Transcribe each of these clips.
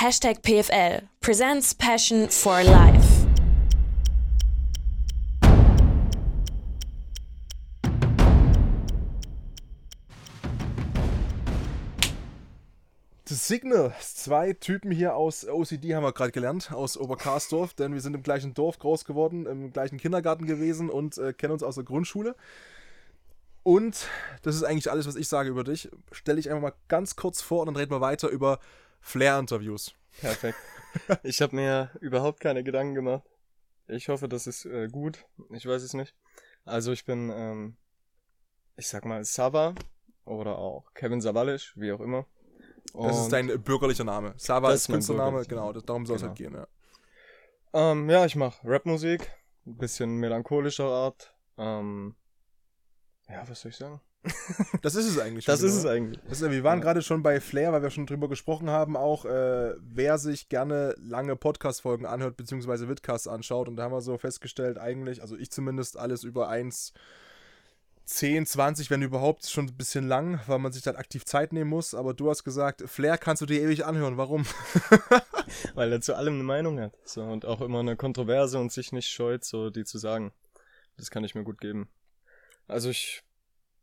Hashtag PFL presents Passion for Life. The Signal. Zwei Typen hier aus OCD haben wir gerade gelernt, aus Oberkarsdorf, denn wir sind im gleichen Dorf groß geworden, im gleichen Kindergarten gewesen und äh, kennen uns aus der Grundschule. Und das ist eigentlich alles, was ich sage über dich. Stell dich einfach mal ganz kurz vor und dann reden wir weiter über Flair-Interviews. Perfekt. Ich habe mir überhaupt keine Gedanken gemacht. Ich hoffe, das ist äh, gut. Ich weiß es nicht. Also ich bin, ähm, ich sag mal, Sava oder auch Kevin Savalisch, wie auch immer. das ist Und, dein bürgerlicher Name. Sava ist Künstlername, genau, darum soll es Genau. halt gehen, ja. Ähm, ja, ich mache Rapmusik, ein bisschen melancholischer Art. Ähm, ja, was soll ich sagen? Das ist es eigentlich. Das schon, ist es eigentlich. Ist, wir waren Ja. gerade schon bei Flair, weil wir schon drüber gesprochen haben, auch äh, wer sich gerne lange Podcast-Folgen anhört, beziehungsweise Vidcasts anschaut. Und da haben wir so festgestellt, eigentlich, also ich zumindest, alles über 1, 10, 20, wenn überhaupt, schon ein bisschen lang, weil man sich dann aktiv Zeit nehmen muss. Aber du hast gesagt, Flair kannst du dir ewig anhören. Warum? Weil er zu allem eine Meinung hat. So, und auch immer eine Kontroverse und sich nicht scheut, so die zu sagen. Das kann ich mir gut geben. Also ich,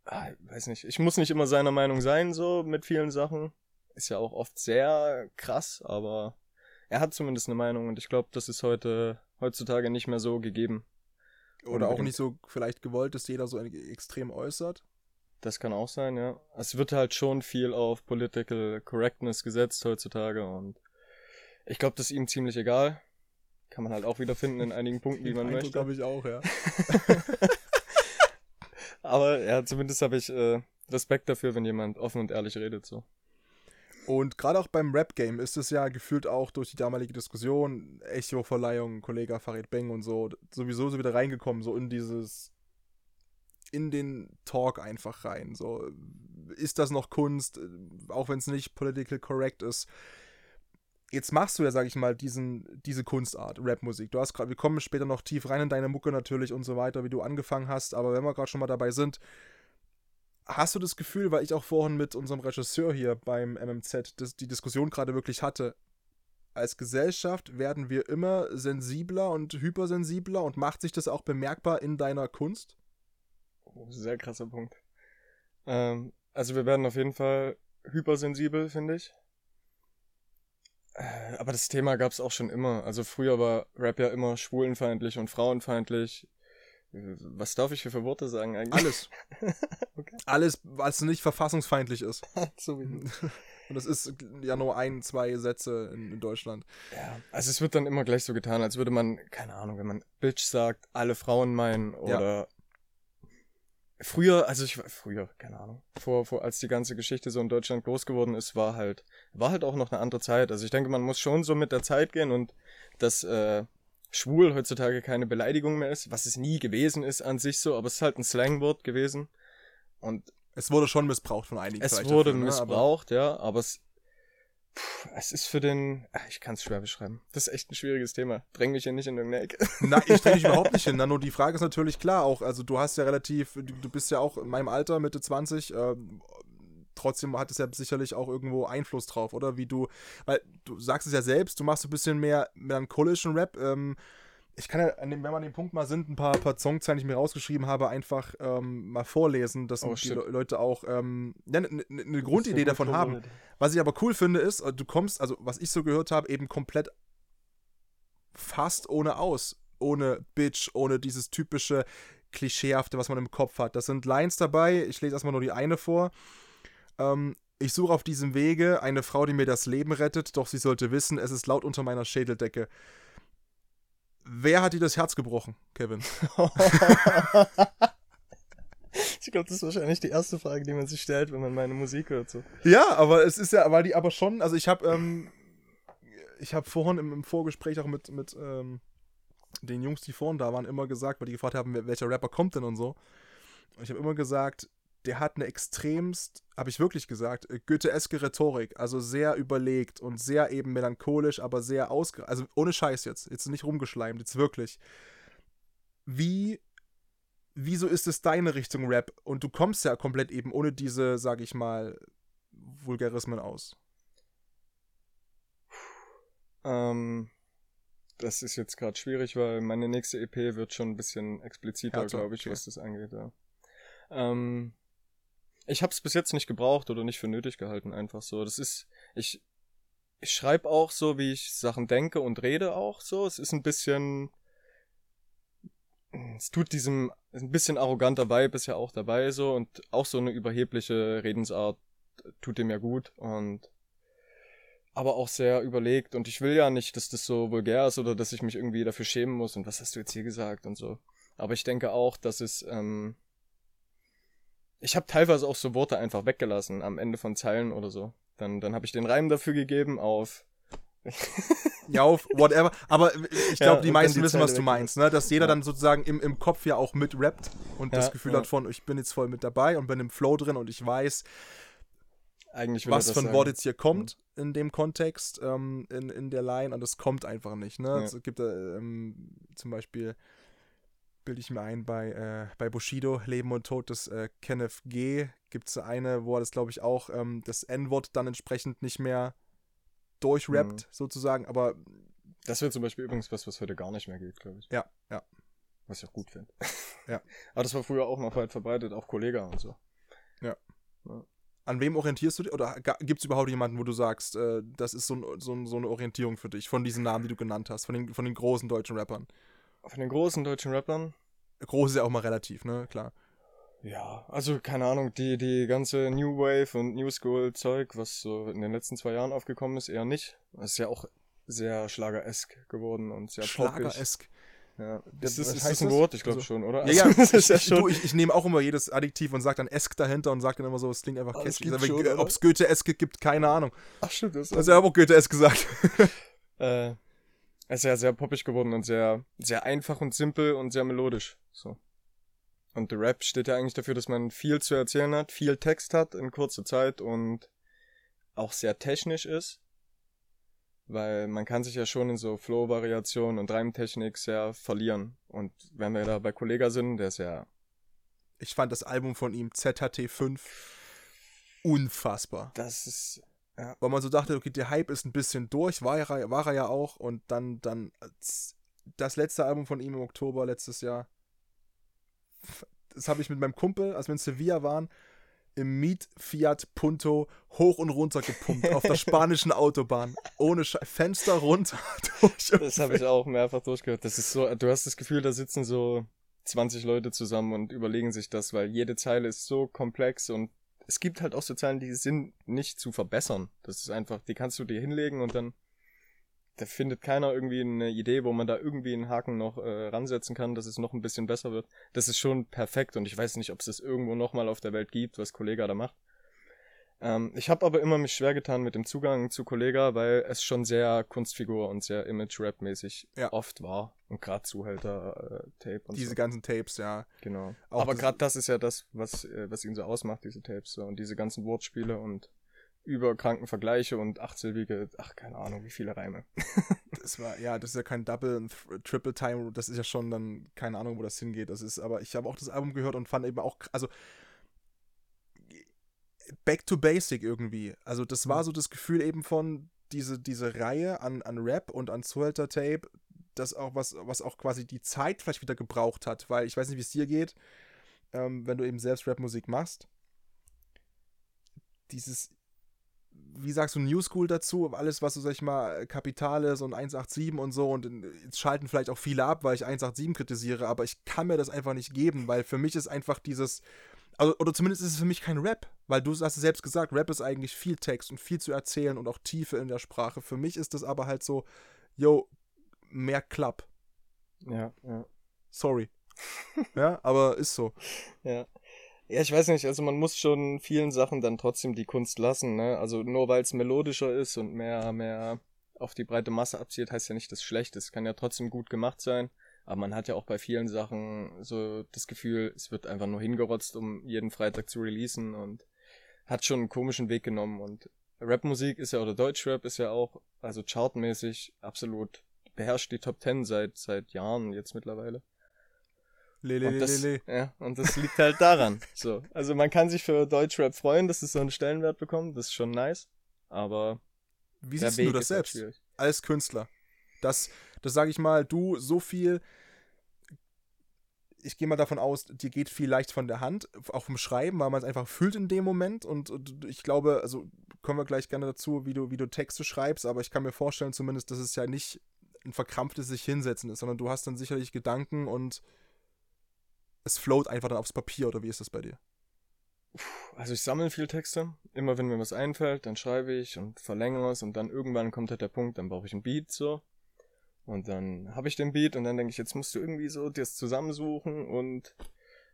ah, weiß nicht, ich muss nicht immer seiner Meinung sein, so mit vielen Sachen. Ist ja auch oft sehr krass, aber er hat zumindest eine Meinung und ich glaube, das ist heute, heutzutage nicht mehr so gegeben. Oder auch Unbedingt. nicht so vielleicht gewollt, dass jeder so extrem äußert. Das kann auch sein, ja. Es wird halt schon viel auf Political Correctness gesetzt heutzutage und ich glaube, das ist ihm ziemlich egal. Kann man halt auch wieder finden in einigen Punkten, die man möchte. glaube ich auch, ja. Aber ja, zumindest habe ich äh, Respekt dafür, wenn jemand offen und ehrlich redet. So. Und gerade auch beim Rap-Game ist es ja gefühlt auch durch die damalige Diskussion, Echo-Verleihung, Kollege Farid Beng und so, sowieso so wieder reingekommen, so in dieses, in den Talk einfach rein. So, ist das noch Kunst, auch wenn es nicht political correct ist? Jetzt machst du ja, sag ich mal, diesen, diese Kunstart, Rapmusik. Du hast gerade, wir kommen später noch tief rein in deine Mucke natürlich und so weiter, wie du angefangen hast, aber wenn wir gerade schon mal dabei sind, Hast du das Gefühl, weil ich auch vorhin mit unserem Regisseur hier beim MMZ das, die Diskussion gerade wirklich hatte, als Gesellschaft werden wir immer sensibler und hypersensibler und macht sich das auch bemerkbar in deiner Kunst? Oh, sehr krasser Punkt. Ähm, also wir werden auf jeden Fall hypersensibel, finde ich. Aber das Thema gab es auch schon immer. Also früher war Rap ja immer schwulenfeindlich und frauenfeindlich. Was darf ich für, für Worte sagen eigentlich? Alles. Okay. Alles, was nicht verfassungsfeindlich ist. so Und das ist ja nur ein, zwei Sätze in, in Deutschland. Ja, also es wird dann immer gleich so getan, als würde man, keine Ahnung, wenn man Bitch sagt, alle Frauen meinen oder früher, also ich war früher, keine Ahnung, vor, vor als die ganze Geschichte so in Deutschland groß geworden ist, war halt, war halt auch noch eine andere Zeit. Also ich denke, man muss schon so mit der Zeit gehen und dass äh, schwul heutzutage keine Beleidigung mehr ist, was es nie gewesen ist an sich so, aber es ist halt ein Slangwort gewesen und Es wurde schon missbraucht von einigen. es wurde dafür, ne? Aber- missbraucht, ja, aber es, pff, es ist für den, ah, ich kann es schwer beschreiben. Das ist echt ein schwieriges Thema. Dräng mich hier nicht in irgendeine Ecke. Nein, ich stelle dich überhaupt nicht hin. Na, nur die Frage ist natürlich klar auch. Also du hast ja relativ, du, bist ja auch in meinem Alter, Mitte 20, ähm, trotzdem hat es ja sicherlich auch irgendwo Einfluss drauf, oder? Wie du, weil du sagst es ja selbst, du machst so ein bisschen mehr melancholischen Rap. Ähm, ich kann ja, wenn wir an dem Punkt mal sind, ein paar, paar Songzeilen, die ich mir rausgeschrieben habe, einfach ähm, mal vorlesen, dass Oh, die. Le Leute auch ähm, eine ne, ne Grundidee davon haben. Was ich aber cool finde, ist, äh, du kommst, also was ich so gehört habe, eben komplett fast ohne aus. Ohne Bitch, ohne dieses typische Klischeehafte, was man im Kopf hat. Das sind Lines dabei, ich lese erstmal nur die eine vor. Ähm, ich suche auf diesem Wege eine Frau, die mir das Leben rettet, doch sie sollte wissen, es ist laut unter meiner Schädeldecke. Wer hat dir das Herz gebrochen, Kevin? ich glaube, das ist wahrscheinlich die erste Frage, die man sich stellt, wenn man meine Musik hört. So. Ja, aber es ist ja, weil die aber schon, also ich habe, ähm, ich habe vorhin im, im Vorgespräch auch mit, mit ähm, den Jungs, die vorhin da waren, immer gesagt, weil die gefragt haben, welcher Rapper kommt denn und so. Und ich habe immer gesagt, der hat eine extremst, habe ich wirklich gesagt, äh, Goethe-eske Rhetorik, also sehr überlegt und sehr eben melancholisch, aber sehr ausge... Also ohne Scheiß jetzt, jetzt nicht rumgeschleimt, jetzt wirklich. Wie, wieso ist es deine Richtung Rap? Und du kommst ja komplett eben ohne diese, sag ich mal, Vulgarismen aus. Ähm, das ist jetzt gerade schwierig, weil meine nächste EP wird schon ein bisschen expliziter, glaube ich, okay. was das angeht. Ja. Ähm, ich habe es bis jetzt nicht gebraucht oder nicht für nötig gehalten, einfach so. Das ist, ich, ich schreibe auch so, wie ich Sachen denke und rede auch so. Es ist ein bisschen, es tut diesem, ein bisschen arroganter Vibe ist ja auch dabei so und auch so eine überhebliche Redensart tut dem ja gut und aber auch sehr überlegt und ich will ja nicht, dass das so vulgär ist oder dass ich mich irgendwie dafür schämen muss und was hast du jetzt hier gesagt und so. Aber ich denke auch, dass es, ähm, ich habe teilweise auch so Worte einfach weggelassen am Ende von Zeilen oder so. Dann, dann habe ich den Reim dafür gegeben auf. Ja, auf whatever. Aber ich Ja, glaube, die und dann meisten die wissen, Zeile was du meinst, ne? Dass jeder Ja. dann sozusagen im, im Kopf ja auch mit rappt und das Ja, Gefühl ja. hat von, ich bin jetzt voll mit dabei und bin im Flow drin und ich weiß, Eigentlich was das sagen. Wort jetzt hier kommt in dem Kontext, ähm, in, in der Line und es kommt einfach nicht, ne? Ja. Es gibt äh, ähm, zum Beispiel, bilde ich mir ein, bei, äh, bei Bushido, Leben und Tod des äh, Kenneth G, gibt es eine, wo er das, glaube ich, auch ähm, das N-Wort dann entsprechend nicht mehr durchrappt, Mhm. sozusagen, aber Das wäre zum Beispiel übrigens was, was heute gar nicht mehr geht, glaube ich. ja, ja. Was ich auch gut finde. Ja. Aber das war früher auch noch weit verbreitet, auch Kollega und so. An wem orientierst du dich? Oder gibt es überhaupt jemanden, wo du sagst, äh, das ist so, ein, so, ein, so eine Orientierung für dich, von diesen Namen, die du genannt hast, von den, von den großen deutschen Rappern? Von den großen deutschen Rappern, Groß ist ja auch mal relativ, ne? Klar. Ja, also keine Ahnung, die, die ganze New Wave und New School Zeug, was so in den letzten zwei Jahren aufgekommen ist, eher nicht. Das ist ja auch sehr schlageresk geworden und sehr. Schlageresk. Ja. Das- Ist, ist, ist heißt ein das? Wort? Ich glaube Also- schon, oder? Ja, ja, das ist ja ich, schon. du, ich, ich nehme auch immer jedes Adjektiv und sage dann Esk dahinter und sage dann immer so, es klingt einfach Ah, catchy. schon, Ob es Goethe-Esk gibt, keine Ahnung. Ach stimmt, das Also, ich habe auch Goethe-Esk gesagt. äh, ist ja sehr poppig geworden und sehr, sehr einfach und simpel und sehr melodisch. So. Und der Rap steht ja eigentlich dafür, dass man viel zu erzählen hat, viel Text hat in kurzer Zeit und auch sehr technisch ist. Weil man kann sich ja schon in so Flow-Variationen und Reimtechnik sehr verlieren. Und wenn wir da bei Kollega sind, der ist ja Ich fand das Album von ihm, ZHT5, unfassbar. Das ist. Weil man so dachte, okay, der Hype ist ein bisschen durch, war er, war er ja auch. Und dann, dann das letzte Album von ihm im Oktober letztes Jahr, das habe ich mit meinem Kumpel, als wir in Sevilla waren, im Miet Fiat Punto hoch und runter gepumpt auf der spanischen Autobahn. Ohne Sche Fenster runter. durch. Das habe ich auch mehrfach durchgehört. Das ist so, du hast das Gefühl, da sitzen so 20 Leute zusammen und überlegen sich das, weil jede Zeile ist so komplex und es gibt halt auch so Zeilen, die sind nicht zu verbessern. Das ist einfach, die kannst du dir hinlegen und dann da findet keiner irgendwie eine Idee, wo man da irgendwie einen Haken noch äh, ransetzen kann, dass es noch ein bisschen besser wird. Das ist schon perfekt und ich weiß nicht, ob es das irgendwo nochmal auf der Welt gibt, was Kollega da macht. Ähm, ich habe aber immer mich schwer getan mit dem Zugang zu Kollega, weil es schon sehr Kunstfigur und sehr Image-Rap-mäßig Ja. oft war. Und gerade Zuhälter-Tape und Diese so. ganzen Tapes, ja. Genau. Auch aber gerade das ist ja das, was, äh, was ihn so ausmacht, diese Tapes. So. Und diese ganzen Wortspiele und überkranken Vergleiche und achtsilbige, ach, keine Ahnung, wie viele Reime. Das war, ja, das ist ja kein Double und Triple Time, das ist ja schon dann, keine Ahnung, wo das hingeht. Das ist, aber ich habe auch das Album gehört und fand eben auch, also back to basic irgendwie. Also das war so das Gefühl eben von diese, diese Reihe an, an Rap und an Zuhälter Tape, das auch was, was auch quasi die Zeit vielleicht wieder gebraucht hat, weil ich weiß nicht, wie es dir geht, ähm, wenn du eben selbst Rapmusik machst. Dieses, wie sagst du, New School dazu, alles, was so, sag ich mal, Kapital ist und 187 und so und äh, jetzt schalten vielleicht auch viele ab, weil ich 187 kritisiere, aber ich kann mir das einfach nicht geben, weil für mich ist einfach dieses, also, oder zumindest ist es für mich kein Rap, weil du hast es selbst gesagt, Rap ist eigentlich viel Text und viel zu erzählen und auch Tiefe in der Sprache. Für mich ist das aber halt so, yo, mehr Klapp. Ja, ja. Sorry. ja, aber ist so. Ja. Ja, ich weiß nicht, also man muss schon vielen Sachen dann trotzdem die Kunst lassen, ne? Also nur weil es melodischer ist und mehr, mehr auf die breite Masse abzielt, heißt ja nicht, dass es schlecht ist. Kann ja trotzdem gut gemacht sein. Aber man hat ja auch bei vielen Sachen so das Gefühl, es wird einfach nur hingerotzt, um jeden Freitag zu releasen und hat schon einen komischen Weg genommen. Und Rapmusik ist ja, oder Deutschrap ist ja auch, also chartmäßig absolut beherrscht die Top Ten seit, seit Jahren jetzt mittlerweile. Lele, Und lele, das, lele. ja, und das liegt halt daran. So. Also man kann sich für Deutschrap freuen, dass es so einen Stellenwert bekommt, das ist schon nice. Aber Wie siehst Weg du das halt selbst? als Künstler. Dass, das sage ich mal, du so viel, ich gehe mal davon aus, dir geht viel leicht von der Hand, auch vom Schreiben, weil man es einfach fühlt in dem Moment. Und, und ich glaube, also kommen wir gleich gerne dazu, wie du, wie du Texte schreibst, aber ich kann mir vorstellen zumindest, dass es ja nicht ein verkrampftes sich hinsetzen ist, sondern du hast dann sicherlich Gedanken und es float einfach dann aufs Papier, oder wie ist das bei dir? Also ich sammle viel Texte. Immer wenn mir was einfällt, dann schreibe ich und verlängere es und dann irgendwann kommt halt der Punkt, dann brauche ich ein Beat so. Und dann habe ich den Beat und dann denke ich, jetzt musst du irgendwie so das zusammensuchen und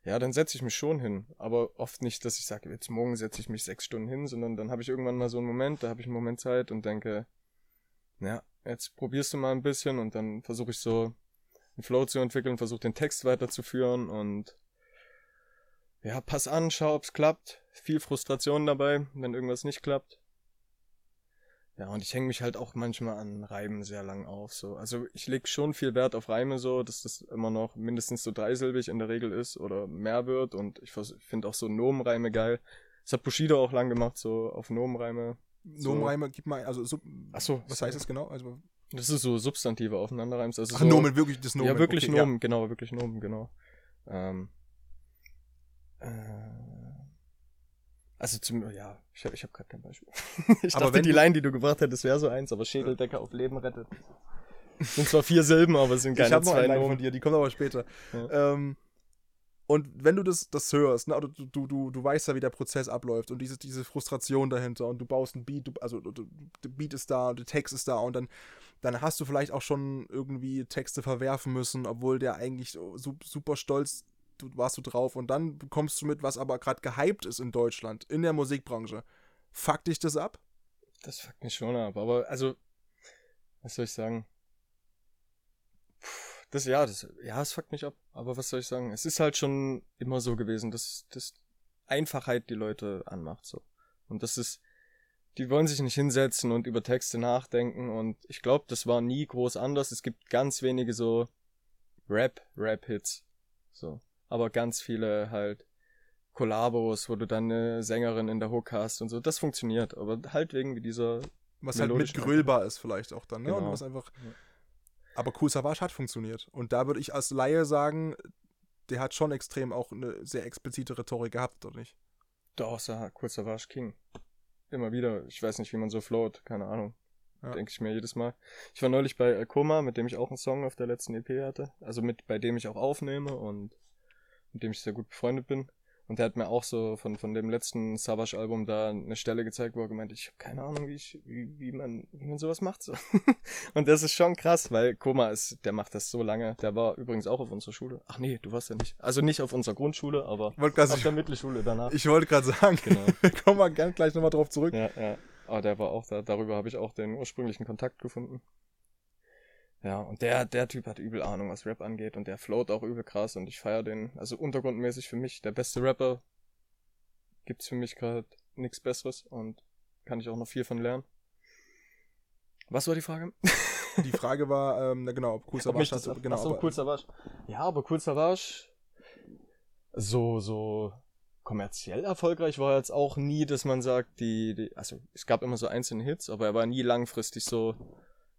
ja, dann setze ich mich schon hin. Aber oft nicht, dass ich sage, jetzt morgen setze ich mich sechs Stunden hin, sondern dann habe ich irgendwann mal so einen Moment, da habe ich einen Moment Zeit und denke, ja, jetzt probierst du mal ein bisschen und dann versuche ich so einen Flow zu entwickeln, versuche den Text weiterzuführen und ja, pass an, schau, ob's klappt. Viel Frustration dabei, wenn irgendwas nicht klappt. Ja, und ich hänge mich halt auch manchmal an Reimen sehr lang auf. So. Also ich leg schon viel Wert auf Reime so, dass das immer noch mindestens so dreisilbig in der Regel ist oder mehr wird. Und ich finde auch so Nomenreime geil. Das hat Bushido auch lang gemacht, so auf Nomenreime. So. Nomenreime, gib mal, also sub, Ach so, was heißt das genau? Also, das ist so Substantive aufeinanderreimst. Also ach, so, Nomen, wirklich das Nomen. Ja, wirklich okay, Nomen, genau, wirklich Nomen, genau. Ähm, äh, also zum, ja, ich habe ich hab gerade kein Beispiel. ich Aber dachte, wenn die Line, die du gebracht hättest, wäre so eins, aber Schädeldecker auf Leben rettet. Sind zwar vier Silben, aber es sind Ja. Ich keine habe noch zwei eine Line von dir, die kommt aber später. Ja. Ähm, und wenn du das, das hörst, ne, du, du, du, du weißt ja, wie der Prozess abläuft und diese, diese Frustration dahinter und du baust ein Beat, du, also du, der Beat ist da und der Text ist da und dann, dann hast du vielleicht auch schon irgendwie Texte verwerfen müssen, obwohl der eigentlich super stolz warst du drauf und dann bekommst du mit, was aber gerade gehypt ist in Deutschland, in der Musikbranche. Fuck dich das ab? Das fuckt mich schon ab, aber also, was soll ich sagen? Das, ja, das, ja, es fuckt mich ab, aber was soll ich sagen? Es ist halt schon immer so gewesen, dass, dass Einfachheit die Leute anmacht, so. Und das ist, die wollen sich nicht hinsetzen und über Texte nachdenken und ich glaube, das war nie groß anders. Es gibt ganz wenige so Rap, Rap-Hits, so. Aber ganz viele halt Kollabos, wo du dann eine Sängerin in der Hook hast und so. Das funktioniert, aber halt irgendwie dieser Was halt Melodisch mitgrillbar ist vielleicht auch dann, ne? Und Genau. was einfach. Ja. Aber Cool Savage hat funktioniert. Und da würde ich als Laie sagen, der hat schon extrem auch eine sehr explizite Rhetorik gehabt, oder nicht? Doch, Sa- Kurz Savage King. Immer wieder. Ich weiß nicht, wie man so float. Keine Ahnung. Ja. Denke ich mir jedes Mal. Ich war neulich bei Koma, mit dem ich auch einen Song auf der letzten EP hatte. Also mit, bei dem ich auch aufnehme und mit dem ich sehr gut befreundet bin. Und der hat mir auch so von, von dem letzten Savage-Album da eine Stelle gezeigt, wo er gemeint hat, ich habe keine Ahnung, wie, ich, wie, wie, man, wie man sowas macht. So. und das ist schon krass, weil Koma ist, der macht das so lange. Der war übrigens auch auf unserer Schule. Ach nee, du warst ja nicht. Also nicht auf unserer Grundschule, aber Wollte auf der Mittelschule danach. Ich wollte gerade sagen, Genau. wir kommen mal gern gleich nochmal drauf zurück. Ja, ja. Aber der war auch da. Darüber habe ich auch den ursprünglichen Kontakt gefunden. Ja, und der, der Typ hat übel Ahnung, was Rap angeht und der float auch übel krass und ich feiere den. Also untergrundmäßig für mich der beste Rapper. Gibt's für mich gerade nichts Besseres und kann ich auch noch viel von lernen. Was war die Frage? Die Frage war, ähm, na genau, ob Cool Savage das, hat. Genau, so, cool Savage. Ja, aber cool Savage so, so kommerziell erfolgreich war er jetzt auch nie, dass man sagt, die, die also es gab immer so einzelne Hits, aber er war nie langfristig so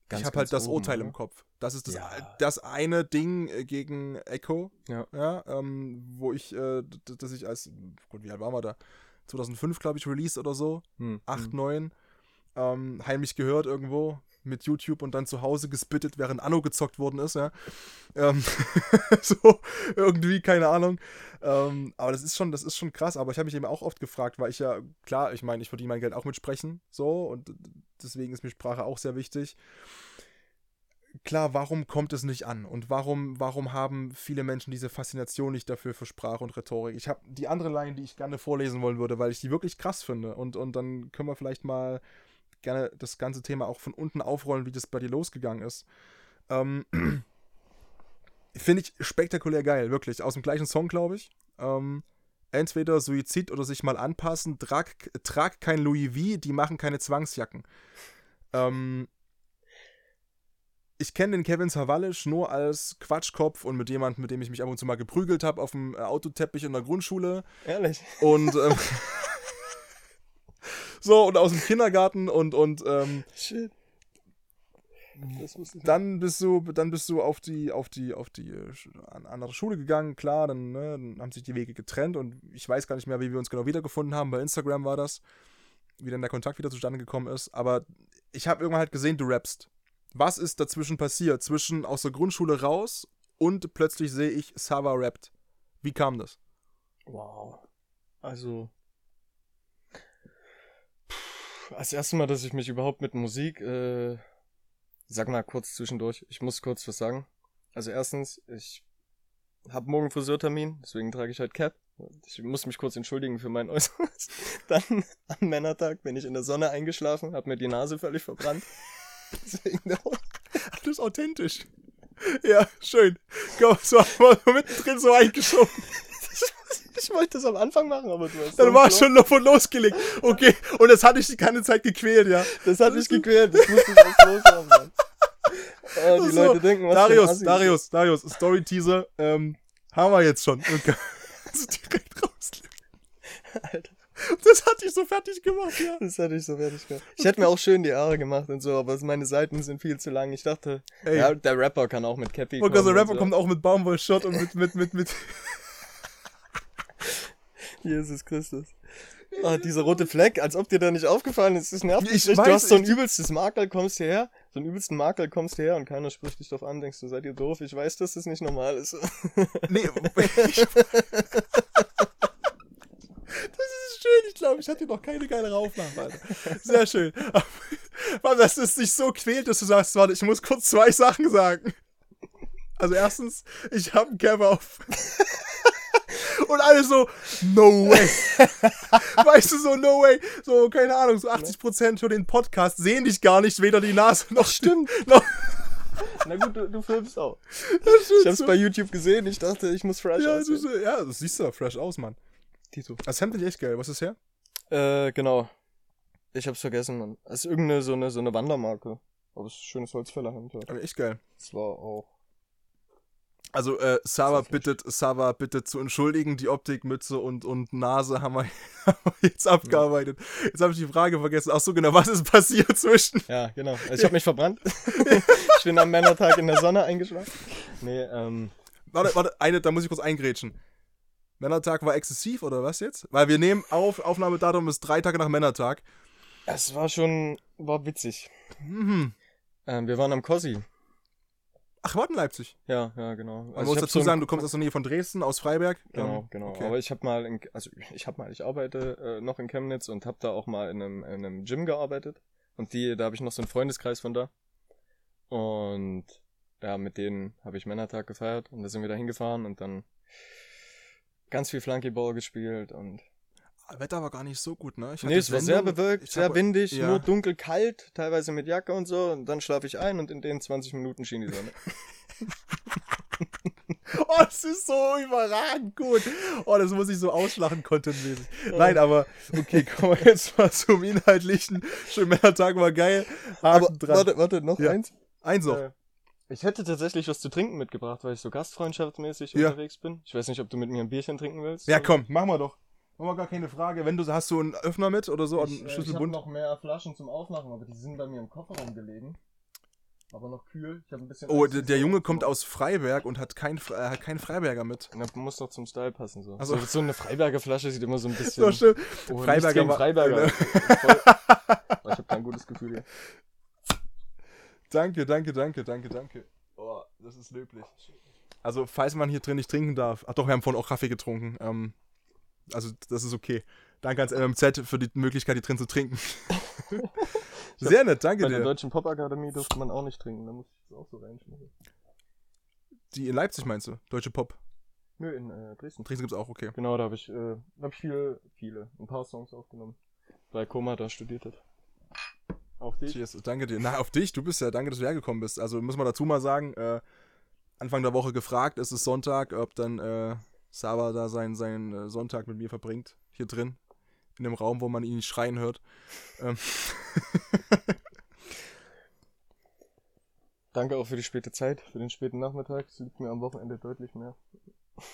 ganz, ich habe halt das oben, Urteil ne? im Kopf. Das ist das, Ja. das eine Ding äh, gegen Echo, Ja. ja ähm, wo ich, äh, dass ich als, Gott, wie alt waren wir da? 2005, glaube ich, released oder so. Hm, 8, hm. 9. Ähm, heimlich gehört irgendwo mit YouTube und dann zu Hause gespittet, während Anno gezockt worden ist, ja. Ähm, so, irgendwie, keine Ahnung. Ähm, aber das ist schon, das ist schon krass. Aber ich habe mich eben auch oft gefragt, weil ich ja, klar, ich meine, ich verdiene mein Geld auch mit Sprechen, so, und deswegen ist mir Sprache auch sehr wichtig. Klar, warum kommt es nicht an? Und warum, warum haben viele Menschen diese Faszination nicht dafür für Sprache und Rhetorik? Ich habe die andere Line, die ich gerne vorlesen wollen würde, weil ich die wirklich krass finde. Und, und dann können wir vielleicht mal gerne das ganze Thema auch von unten aufrollen, wie das bei dir losgegangen ist. Ähm, finde ich spektakulär geil, wirklich. Aus dem gleichen Song, glaube ich. Ähm, entweder Suizid oder sich mal anpassen. Trag, trag kein Louis V, die machen keine Zwangsjacken. Ähm, ich kenne den Kevin Savalisch nur als Quatschkopf und mit jemandem, mit dem ich mich ab und zu mal geprügelt habe auf dem äh, Autoteppich in der Grundschule. Ehrlich? Und ähm, so, und aus dem Kindergarten und, und ähm, Shit. Dann bist du, dann bist du auf die, auf die, auf die äh, an- andere Schule gegangen, klar, dann, ne, dann haben sich die Wege getrennt und ich weiß gar nicht mehr, wie wir uns genau wiedergefunden haben. Bei Instagram war das, wie dann der Kontakt wieder zustande gekommen ist. Aber ich habe irgendwann halt gesehen, du rappst. Was ist dazwischen passiert? Zwischen aus der Grundschule raus und plötzlich sehe ich, Sava rappt. Wie kam das? Wow. Also. Als erstes Mal, dass ich mich überhaupt mit Musik, äh, sag mal kurz zwischendurch, ich muss kurz was sagen. Also erstens, ich habe morgen Friseurtermin, deswegen trage ich halt Cap. Ich muss mich kurz entschuldigen für mein Äußeres. Dann am Männertag bin ich in der Sonne eingeschlafen, habe mir die Nase völlig verbrannt. Deswegen Alles authentisch. Ja, schön. Komm, so mittendrin so eingeschoben. Ich wollte das am Anfang machen, aber du hast Dann war Flow. schon noch von losgelegt. Okay, und das hatte ich die ganze Zeit gequält, ja. Das hat mich gequält, das musste ich erst loshaben. Mann. Oh, die So, Leute denken, was Darius. Darius, Darius, Story-Teaser, ähm, haben wir jetzt schon. Okay. Also direkt rauslegen. Alter, Das hat dich so fertig gemacht, ja. das hatte ich so fertig gemacht. Ich hätte mir auch schön die Haare gemacht und so, aber meine Seiten sind viel zu lang. Ich dachte, Ey. ja, der Rapper kann auch mit Cappy Und der kommen Rapper so. kommt auch mit Baumwollshot und mit, mit, mit, mit. Jesus Christus. Ah, dieser rote Fleck, als ob dir da nicht aufgefallen ist, das nervt mich Du hast so ein übelstes Makel, kommst hierher, so einen übelsten Makel, kommst hierher und keiner spricht dich drauf an, denkst du, seid ihr doof? Ich weiß, dass das nicht normal ist. Nee, ich, Das ist schön, ich glaube, ich hatte noch keine geilere Aufnahme, Alter. Sehr schön. Aber dass es dich so quält, dass du sagst, warte, ich muss kurz zwei Sachen sagen. Also erstens, ich habe einen Cap auf. Und alle so, no way. Weißt du, so, no way. So, keine Ahnung, so 80% für den Podcast sehen dich gar nicht, weder die Nase noch Stimmt. Noch, Na gut, du, du filmst auch. das Ich hab's so- bei YouTube gesehen, ich dachte, ich muss fresh ja, aussehen. das, ist- ja, das siehst du fresh aus, Mann. Tito. Das Hemd finde ich echt geil. Was ist her? Äh, genau. Ich hab's vergessen, Mann. Es ist irgendeine so eine, so eine Wandermarke. Aber es ist ein schönes Holzfällerhemd. Ja. Aber echt geil. Das war auch. Also, äh, Sava bittet, Sava bittet zu entschuldigen, die Optik, Mütze und, und Nase haben wir, haben wir jetzt abgearbeitet. Jetzt habe ich die Frage vergessen. Ach so, genau, was ist passiert zwischen? Ja, genau. Also ich hab mich verbrannt. ich bin am Männertag in der Sonne eingeschlafen. Nee, ähm. Warte, warte, eine, da muss ich kurz eingrätschen. Männertag war exzessiv oder was jetzt? Weil wir nehmen auf, Aufnahmedatum ist drei Tage nach Männertag. Es war schon. war witzig. Mhm. Ähm, wir waren am Cossi. Ach, warte in Leipzig. Ja, ja, genau. Man Also muss ich hab dazu so sagen, du kommst aus der Nähe von Dresden, aus Freiberg. Genau, Ähm, genau. okay. Aber ich habe mal, in, also ich habe mal, ich arbeite äh, noch in Chemnitz und habe da auch mal in einem, in einem Gym gearbeitet. Und die, da habe ich noch so einen Freundeskreis von da. Und ja, mit denen habe ich Männertag gefeiert und da sind wir da hingefahren und dann ganz viel Flunkyball gespielt und Wetter war gar nicht so gut, ne? Ich nee, es war sehr Sendung- bewölkt, sehr hab- windig, ja. nur dunkel kalt, teilweise mit Jacke und so und dann schlafe ich ein und in den 20 Minuten schien die Sonne. Oh, das ist so überragend gut. Oh, das muss ich so ausschlachen, contentmäßig. Nein, aber okay, kommen wir jetzt mal zum Inhaltlichen. Schön Männertag war geil. Haken Aber dran. warte, warte, noch Ja. eins. Eins noch. Äh, ich hätte tatsächlich was zu trinken mitgebracht, weil ich so gastfreundschaftsmäßig Ja. unterwegs bin. Ich weiß nicht, ob du mit mir ein Bierchen trinken willst. Ja, komm, machen wir doch. Machen wir gar keine Frage. Wenn du hast du einen Öffner mit oder so, Ich, einen äh, ich Schlüssel habe noch mehr Flaschen zum Aufmachen, aber die sind bei mir im Kofferraum gelegen. Aber noch kühl. Ich habe ein bisschen. Oh, Angst, der, der Junge kommt aus Freiberg und hat keinen Fre- äh, hat keinen Freiberger mit. Na, muss doch zum Style passen so. Also- so. So eine Freiberger Flasche sieht immer so ein bisschen. So schön. Oh, Freiberger Freiberger. Voll- ich habe kein gutes Gefühl hier. Danke, danke, danke, danke, danke. Oh, das ist löblich. Also, falls man hier drin nicht trinken darf. Ach doch, wir haben vorhin auch Kaffee getrunken. Ähm, also, das ist okay. Danke ans MMZ für die Möglichkeit, hier drin zu trinken. Sehr nett, danke Bei der dir. Deutschen Popakademie durfte man auch nicht trinken. Da muss ich das auch so reinschmeißen. Die in Leipzig meinst du? Deutsche Pop. Nö, in äh, Dresden. Dresden gibt's auch, okay. Genau, da habe ich, äh, hab ich viele, viele, ein paar Songs aufgenommen. Weil Koma da studiert hat. Auf dich. Cheers, danke dir. Na, auf dich, du bist ja, danke, dass du hergekommen bist. Also, muss man dazu mal sagen, äh, Anfang der Woche gefragt, es ist Sonntag, ob dann äh, Saba da seinen, seinen äh, Sonntag mit mir verbringt. Hier drin. In dem Raum, wo man ihn schreien hört. Ähm, Danke auch für die späte Zeit, für den späten Nachmittag. Es liegt mir am Wochenende deutlich mehr.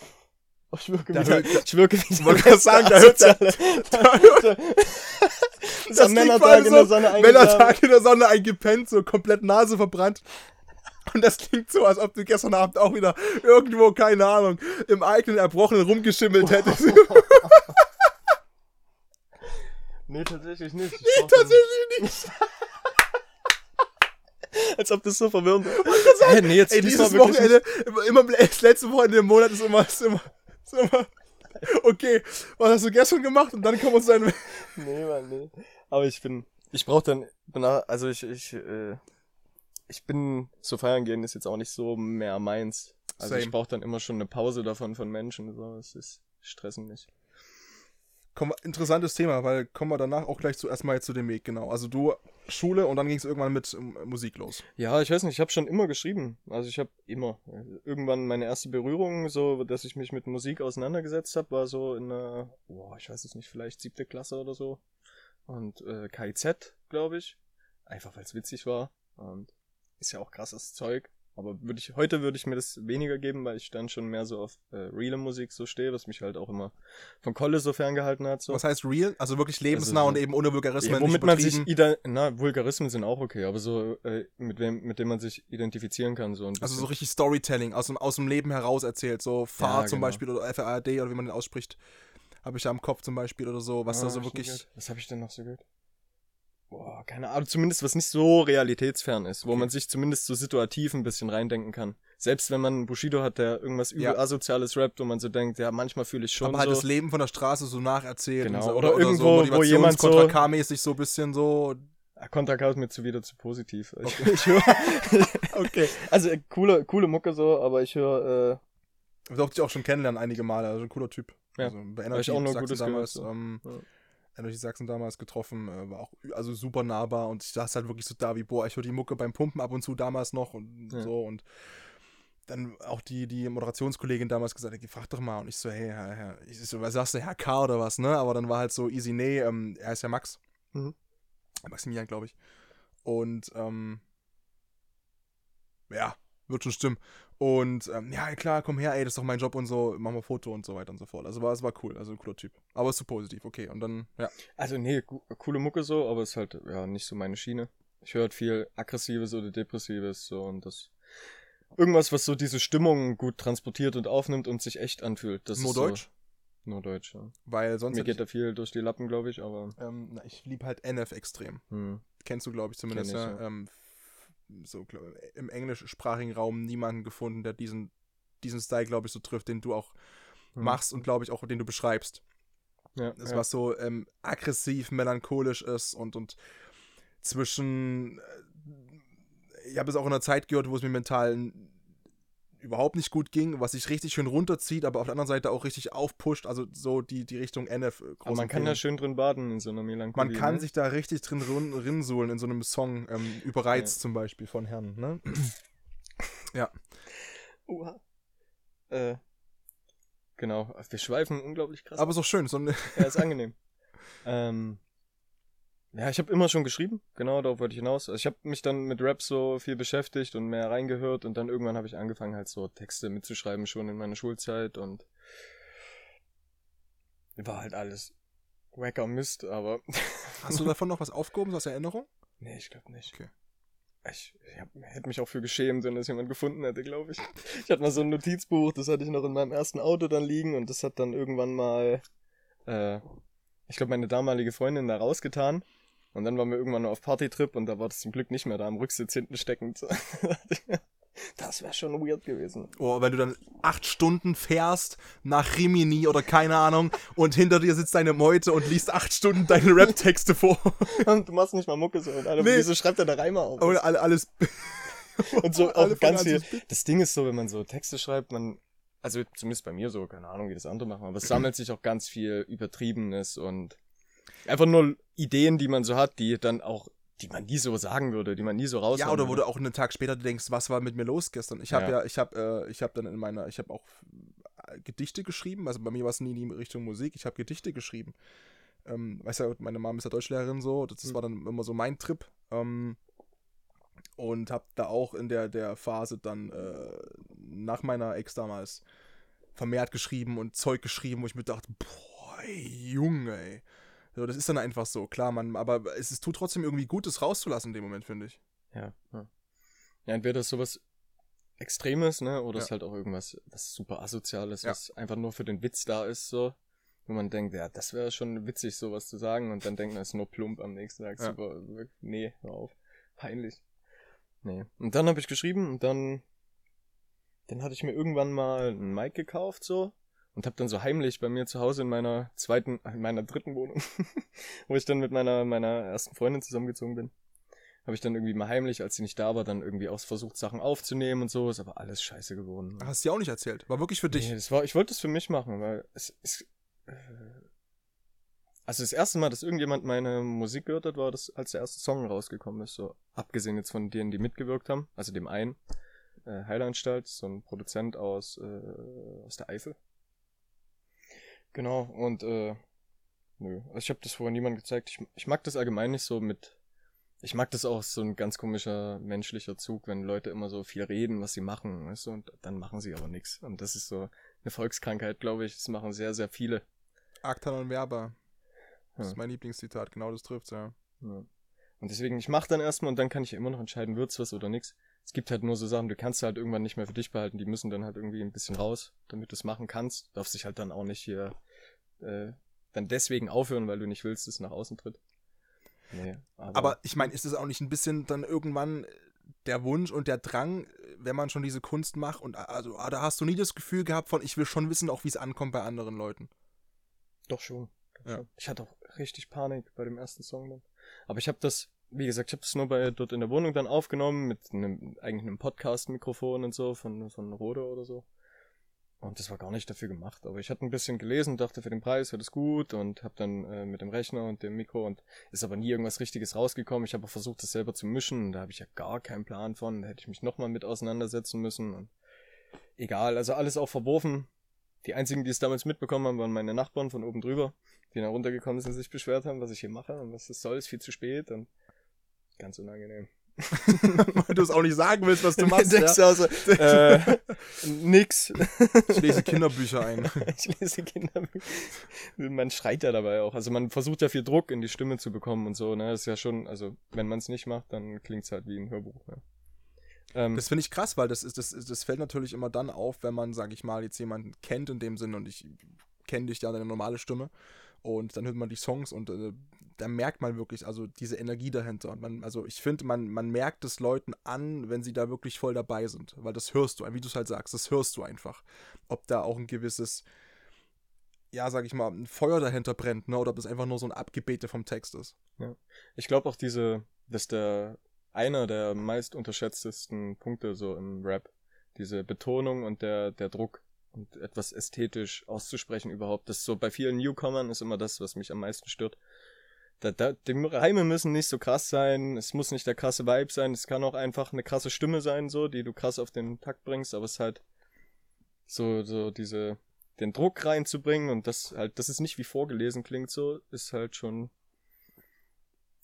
Ich wirke Da wieder, hört- ich wirke wieder. wollte gerade sagen, da hört Ist am klingt vor Männertag in der Sonne eingeschlafen. Männertag in der Sonne eingepennt, so komplett Nase verbrannt. Und das klingt so, als ob du gestern Abend auch wieder irgendwo, keine Ahnung, im eigenen Erbrochenen rumgeschimmelt hättest. Nee, tatsächlich nicht. Ich nee, tatsächlich nicht. Als ob das so verwirrend ist. Hä, nee, jetzt Ey, dieses Wochenende, immer, immer das letzte Wochenende im Monat ist immer, ist immer, ist immer, okay, was hast du gestern gemacht? Und dann kommen wir zu einem, Nee, Mann, nee. Aber ich bin, ich brauch dann, also ich, ich, äh, ich bin, so feiern gehen ist jetzt auch nicht so mehr meins. Also Same. ich brauch dann immer schon eine Pause davon von Menschen, so, es ist, stressen mich. Komm, interessantes Thema, weil kommen wir danach auch gleich zuerst mal jetzt zu dem Weg, genau. Also du, Schule und dann ging es irgendwann mit ähm, Musik los. Ja, ich weiß nicht, ich habe schon immer geschrieben. Also ich habe immer. Irgendwann meine erste Berührung, so dass ich mich mit Musik auseinandergesetzt habe, war so in der, boah, ich weiß es nicht, vielleicht siebte Klasse oder so. Und äh, KIZ, glaube ich. Einfach weil es witzig war. Und ist ja auch krasses Zeug. Aber würde ich, heute würde ich mir das weniger geben, weil ich dann schon mehr so auf äh, reale Musik so stehe, was mich halt auch immer von Kolle so ferngehalten hat. So. Was heißt real? Also wirklich lebensnah Also so- und eben ohne Vulgarismen. Ja, womit man sich, na, Vulgarismen sind auch okay, aber so, äh, mit wem, mit dem man sich identifizieren kann, so. Also so richtig Storytelling, aus dem, aus dem Leben heraus erzählt. So Fahr Ja, zum genau. Beispiel oder FARD oder wie man den ausspricht. Habe ich ja im Kopf zum Beispiel oder so, was Ah, da so wirklich. Was habe ich denn noch so gehört? Boah, keine Ahnung, zumindest was nicht so realitätsfern ist, wo Okay. man sich zumindest so situativ ein bisschen reindenken kann. Selbst wenn man einen Bushido hat, der irgendwas übel Ja. asoziales rappt und man so denkt, ja, manchmal fühle ich schon aber halt so. das Leben von der Straße so nacherzählt. Genau, so, oder irgendwo, so wo jemand so- K-mäßig so ein bisschen so. Ah, Kontakt ist mir zu wieder zu positiv. Ich, ich höre, Okay. also äh, coole, coole Mucke so, aber ich höre, Ich durfte dich auch schon kennenlernen einige Male, also ein cooler Typ. Ja. Also bei Hab ich Energy auch nur Sachsen Gutes damals, gehört, so. ähm, Ja. Energy Sachsen damals getroffen, äh, war auch also super nahbar und ich saß halt wirklich so da wie, boah, ich höre die Mucke beim Pumpen ab und zu damals noch und Ja. so und dann auch die, die Moderationskollegin damals gesagt, ey, frag doch mal und ich so, hey, Herr, Herr, ich so, was sagst du, Herr K. oder was, ne? Aber dann war halt so easy, nee, ähm, er ist ja Max. Mhm. Maximilian, glaube ich. Und, ähm, ja, wird schon stimmen. Und, ähm, ja, klar, komm her, ey, das ist doch mein Job und so, machen wir Foto und so weiter und so fort. Also war, es war cool, also ein cooler Typ. Aber ist so positiv, okay. Und dann, ja. Also nee, coole Mucke so, aber ist halt ja nicht so meine Schiene. Ich höre halt viel aggressives oder depressives so und das irgendwas, was so diese Stimmung gut transportiert und aufnimmt und sich echt anfühlt. Das Nur ist so, Deutsch, Nur Deutsch, ja. weil sonst Mir geht da viel durch die Lappen, glaube ich, aber ich, ähm, na, ich liebe halt NF extrem. hm. Kennst du, glaube ich, zumindest, Kenn ich, ja. Ähm, so, glaub, im englischsprachigen Raum niemanden gefunden, der diesen, diesen Style, glaube ich, so trifft, den du auch Hm. machst und, glaube ich, auch den du beschreibst. Ja, Das, ja. was so ähm, aggressiv, melancholisch ist und, und zwischen. Äh, ich habe es auch in einer Zeit gehört, wo es mir mental überhaupt nicht gut ging, was sich richtig schön runterzieht, aber auf der anderen Seite auch richtig aufpusht. Also so die, die Richtung NF. äh, aber groß man kann da empfehlen. schön drin baden in so einer Melancholie. Man kann ne? sich da richtig drin rin- rinsuhlen in so einem Song, ähm, Überreizt zum Beispiel von Herrn. Ne? Oha. Äh, genau, wir schweifen unglaublich krass. Aber ist auch schön. So ein, Ja, ist angenehm. ähm, ja, ich habe immer schon geschrieben, genau, darauf wollte ich hinaus. Also ich habe mich dann mit Rap so viel beschäftigt und mehr reingehört und dann irgendwann habe ich angefangen halt so Texte mitzuschreiben schon in meiner Schulzeit und war halt alles wacker Mist, aber hast du davon noch was aufgehoben, so aus Erinnerung? nee, ich glaube nicht. Okay. Ich, ich hab, hätte mich auch für geschämt, wenn das jemand gefunden hätte, glaube ich. Ich hatte mal so ein Notizbuch, das hatte ich noch in meinem ersten Auto dann liegen und das hat dann irgendwann mal, äh, ich glaube, meine damalige Freundin da rausgetan. Und dann waren wir irgendwann auf Partytrip und da war das zum Glück nicht mehr da am Rücksitz hinten steckend. das wäre schon weird gewesen. Oh, wenn du dann acht Stunden fährst nach Rimini oder keine Ahnung und hinter dir sitzt deine Meute und liest acht Stunden deine Rap-Texte vor. Und du machst nicht mal Mucke so. Und Alter, Nee. wieso schreibt er da Reime auf? Und alle, alles. Und so alle auch ganz viel. Das Ding ist so, wenn man so Texte schreibt, man, also zumindest bei mir so, keine Ahnung, wie das andere machen, aber es sammelt sich auch ganz viel Übertriebenes und einfach nur Ideen, die man so hat, die dann auch, die man nie so sagen würde, die man nie so raus. Ja, oder wo du auch einen Tag später denkst, was war mit mir los gestern? Ich habe ja. Ja. ich habe, äh, ich habe dann in meiner, ich habe auch äh, Gedichte geschrieben. Also bei mir war es nie in die Richtung Musik. Ich habe Gedichte geschrieben. Ähm, weißt du, meine Mom ist ja Deutschlehrerin so. Das, das Mhm. war dann immer so mein Trip. Ähm, und habe da auch in der, der Phase dann äh, nach meiner Ex damals vermehrt geschrieben und Zeug geschrieben, wo ich mir dachte, boah, ey, Junge, ey. So, das ist dann einfach so, klar, man, aber es, es tut trotzdem irgendwie gut, das rauszulassen in dem Moment, finde ich. Ja, ja. Ja, entweder ist sowas Extremes, ne? Oder Ja. ist halt auch irgendwas, was super asoziales, Ja. was einfach nur für den Witz da ist, so. Wo man denkt, ja, das wäre schon witzig, sowas zu sagen, und dann denkt man, es ist nur plump am nächsten Tag. Ja. Super, nee, hör auf. Peinlich. Nee. Und dann habe ich geschrieben und dann, dann hatte ich mir irgendwann mal einen Mic gekauft, so. Und habe dann so heimlich bei mir zu Hause in meiner zweiten, in meiner dritten Wohnung, wo ich dann mit meiner, meiner ersten Freundin zusammengezogen bin, habe ich dann irgendwie mal heimlich, als sie nicht da war, dann irgendwie auch versucht, Sachen aufzunehmen und so. Ist aber alles scheiße geworden. Hast du ja auch nicht erzählt. War wirklich für dich. Nee, das war, ich wollte es für mich machen, weil es ist. Äh, also das erste Mal, dass irgendjemand meine Musik gehört hat, war das, als der erste Song rausgekommen ist. So abgesehen jetzt von denen, die mitgewirkt haben, also dem einen, äh, Heilanstalt, so ein Produzent aus, äh, aus der Eifel. Genau, und äh, nö. Also ich habe das vorher niemandem gezeigt. Ich, ich mag das allgemein nicht so mit. Ich mag das auch so ein ganz komischer menschlicher Zug, wenn Leute immer so viel reden, was sie machen, weißt du, und dann machen sie aber nichts. Und das ist so eine Volkskrankheit, glaube ich. Das machen sehr, sehr viele. Acta non verba. Das Ja. ist mein Lieblingszitat, genau das trifft's, ja. Ja. Und deswegen, ich mache dann erstmal und dann kann ich immer noch entscheiden, wird's was oder nix. Es gibt halt nur so Sachen, du kannst halt irgendwann nicht mehr für dich behalten, die müssen dann halt irgendwie ein bisschen raus, damit du es machen kannst. Darfst dich halt dann auch nicht hier äh, dann deswegen aufhören, weil du nicht willst, dass es nach außen tritt. Nee, aber, Aber ich meine, ist es auch nicht ein bisschen dann irgendwann der Wunsch und der Drang, wenn man schon diese Kunst macht und also ah, da hast du nie das Gefühl gehabt von, ich will schon wissen, auch wie es ankommt bei anderen Leuten. Doch schon. Ja. Ich hatte auch richtig Panik bei dem ersten Song dann. Aber ich habe das, wie gesagt, ich habe das nur bei dort in der Wohnung dann aufgenommen mit einem eigentlich einem Podcast-Mikrofon und so von von Rode oder so. Und das war gar nicht dafür gemacht. Aber ich hatte ein bisschen gelesen, dachte für den Preis wird es gut und habe dann äh, mit dem Rechner und dem Mikro und ist aber nie irgendwas Richtiges rausgekommen. Ich habe auch versucht, das selber zu mischen. Da habe ich ja gar keinen Plan von. Da hätte ich mich nochmal mit auseinandersetzen müssen. Und egal, also alles auch verworfen. Die einzigen, die es damals mitbekommen haben, waren meine Nachbarn von oben drüber, die dann runtergekommen sind und sich beschwert haben, was ich hier mache und was das soll, ist viel zu spät und ganz unangenehm. Weil du es auch nicht sagen willst, was du machst. Denkst ja. also, äh, nix. Ich lese Kinderbücher ein. ich lese Kinderbücher. Man schreit ja dabei auch. Also man versucht ja viel Druck in die Stimme zu bekommen und so, ne? Das ist ja schon, also wenn man es nicht macht, dann klingt's halt wie ein Hörbuch, ne? Ähm, Das finde ich krass, weil das ist, das, ist- das fällt natürlich immer dann auf, wenn man, sag ich mal, jetzt jemanden kennt in dem Sinn und ich kenne dich ja deine normale Stimme und dann hört man die Songs und äh, da merkt man wirklich also diese Energie dahinter und man also ich finde man man merkt es Leuten an, wenn sie da wirklich voll dabei sind, weil das hörst du, wie du es halt sagst, das hörst du einfach, ob da auch ein gewisses ja, sag ich mal, ein Feuer dahinter brennt, ne, oder ob das einfach nur so ein Abgebete vom Text ist. Ich glaube auch diese, dass der einer der meist unterschätztesten Punkte so im Rap, diese Betonung und der, der Druck und etwas ästhetisch auszusprechen überhaupt, das so bei vielen Newcomern ist immer das, was mich am meisten stört. Da, da, die Reime müssen nicht so krass sein, es muss nicht der krasse Vibe sein, es kann auch einfach eine krasse Stimme sein, so, die du krass auf den Takt bringst, aber es ist halt so, so diese, den Druck reinzubringen und das halt, dass es nicht wie vorgelesen klingt, so, ist halt schon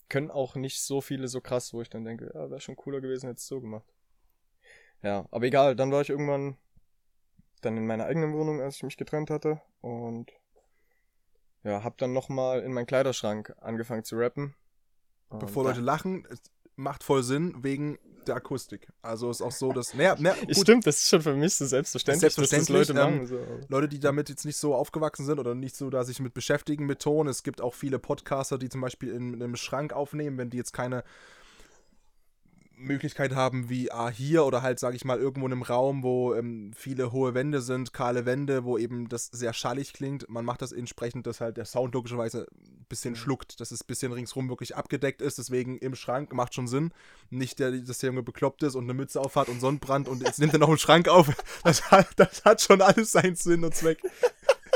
können auch nicht so viele so krass, wo ich dann denke, ja, wäre schon cooler gewesen, hätte es so gemacht. Ja, aber egal, dann war ich irgendwann dann in meiner eigenen Wohnung, als ich mich getrennt hatte und ja, hab dann nochmal in meinen Kleiderschrank angefangen zu rappen. Und Bevor Leute lachen, macht voll Sinn wegen der Akustik. Also ist auch so, dass naja, gut, Stimmt, das ist schon für mich so selbstverständlich, Selbstverständlich, dass das Leute ähm, machen. So. Leute, die damit jetzt nicht so aufgewachsen sind oder nicht so da sich mit beschäftigen mit Ton. Es gibt auch viele Podcaster, die zum Beispiel in, in einem Schrank aufnehmen, wenn die jetzt keine Möglichkeit haben wie ah, hier oder halt, sage ich mal, irgendwo in einem Raum, wo ähm, viele hohe Wände sind, kahle Wände, wo eben das sehr schallig klingt. Man macht das entsprechend, dass halt der Sound logischerweise ein bisschen schluckt, dass es ein bisschen ringsrum wirklich abgedeckt ist. Deswegen im Schrank macht schon Sinn. Nicht, der, dass der Junge bekloppt ist und eine Mütze aufhat und Sonnenbrand und jetzt nimmt er noch einen Schrank auf. Das hat, das hat schon alles seinen Sinn und Zweck.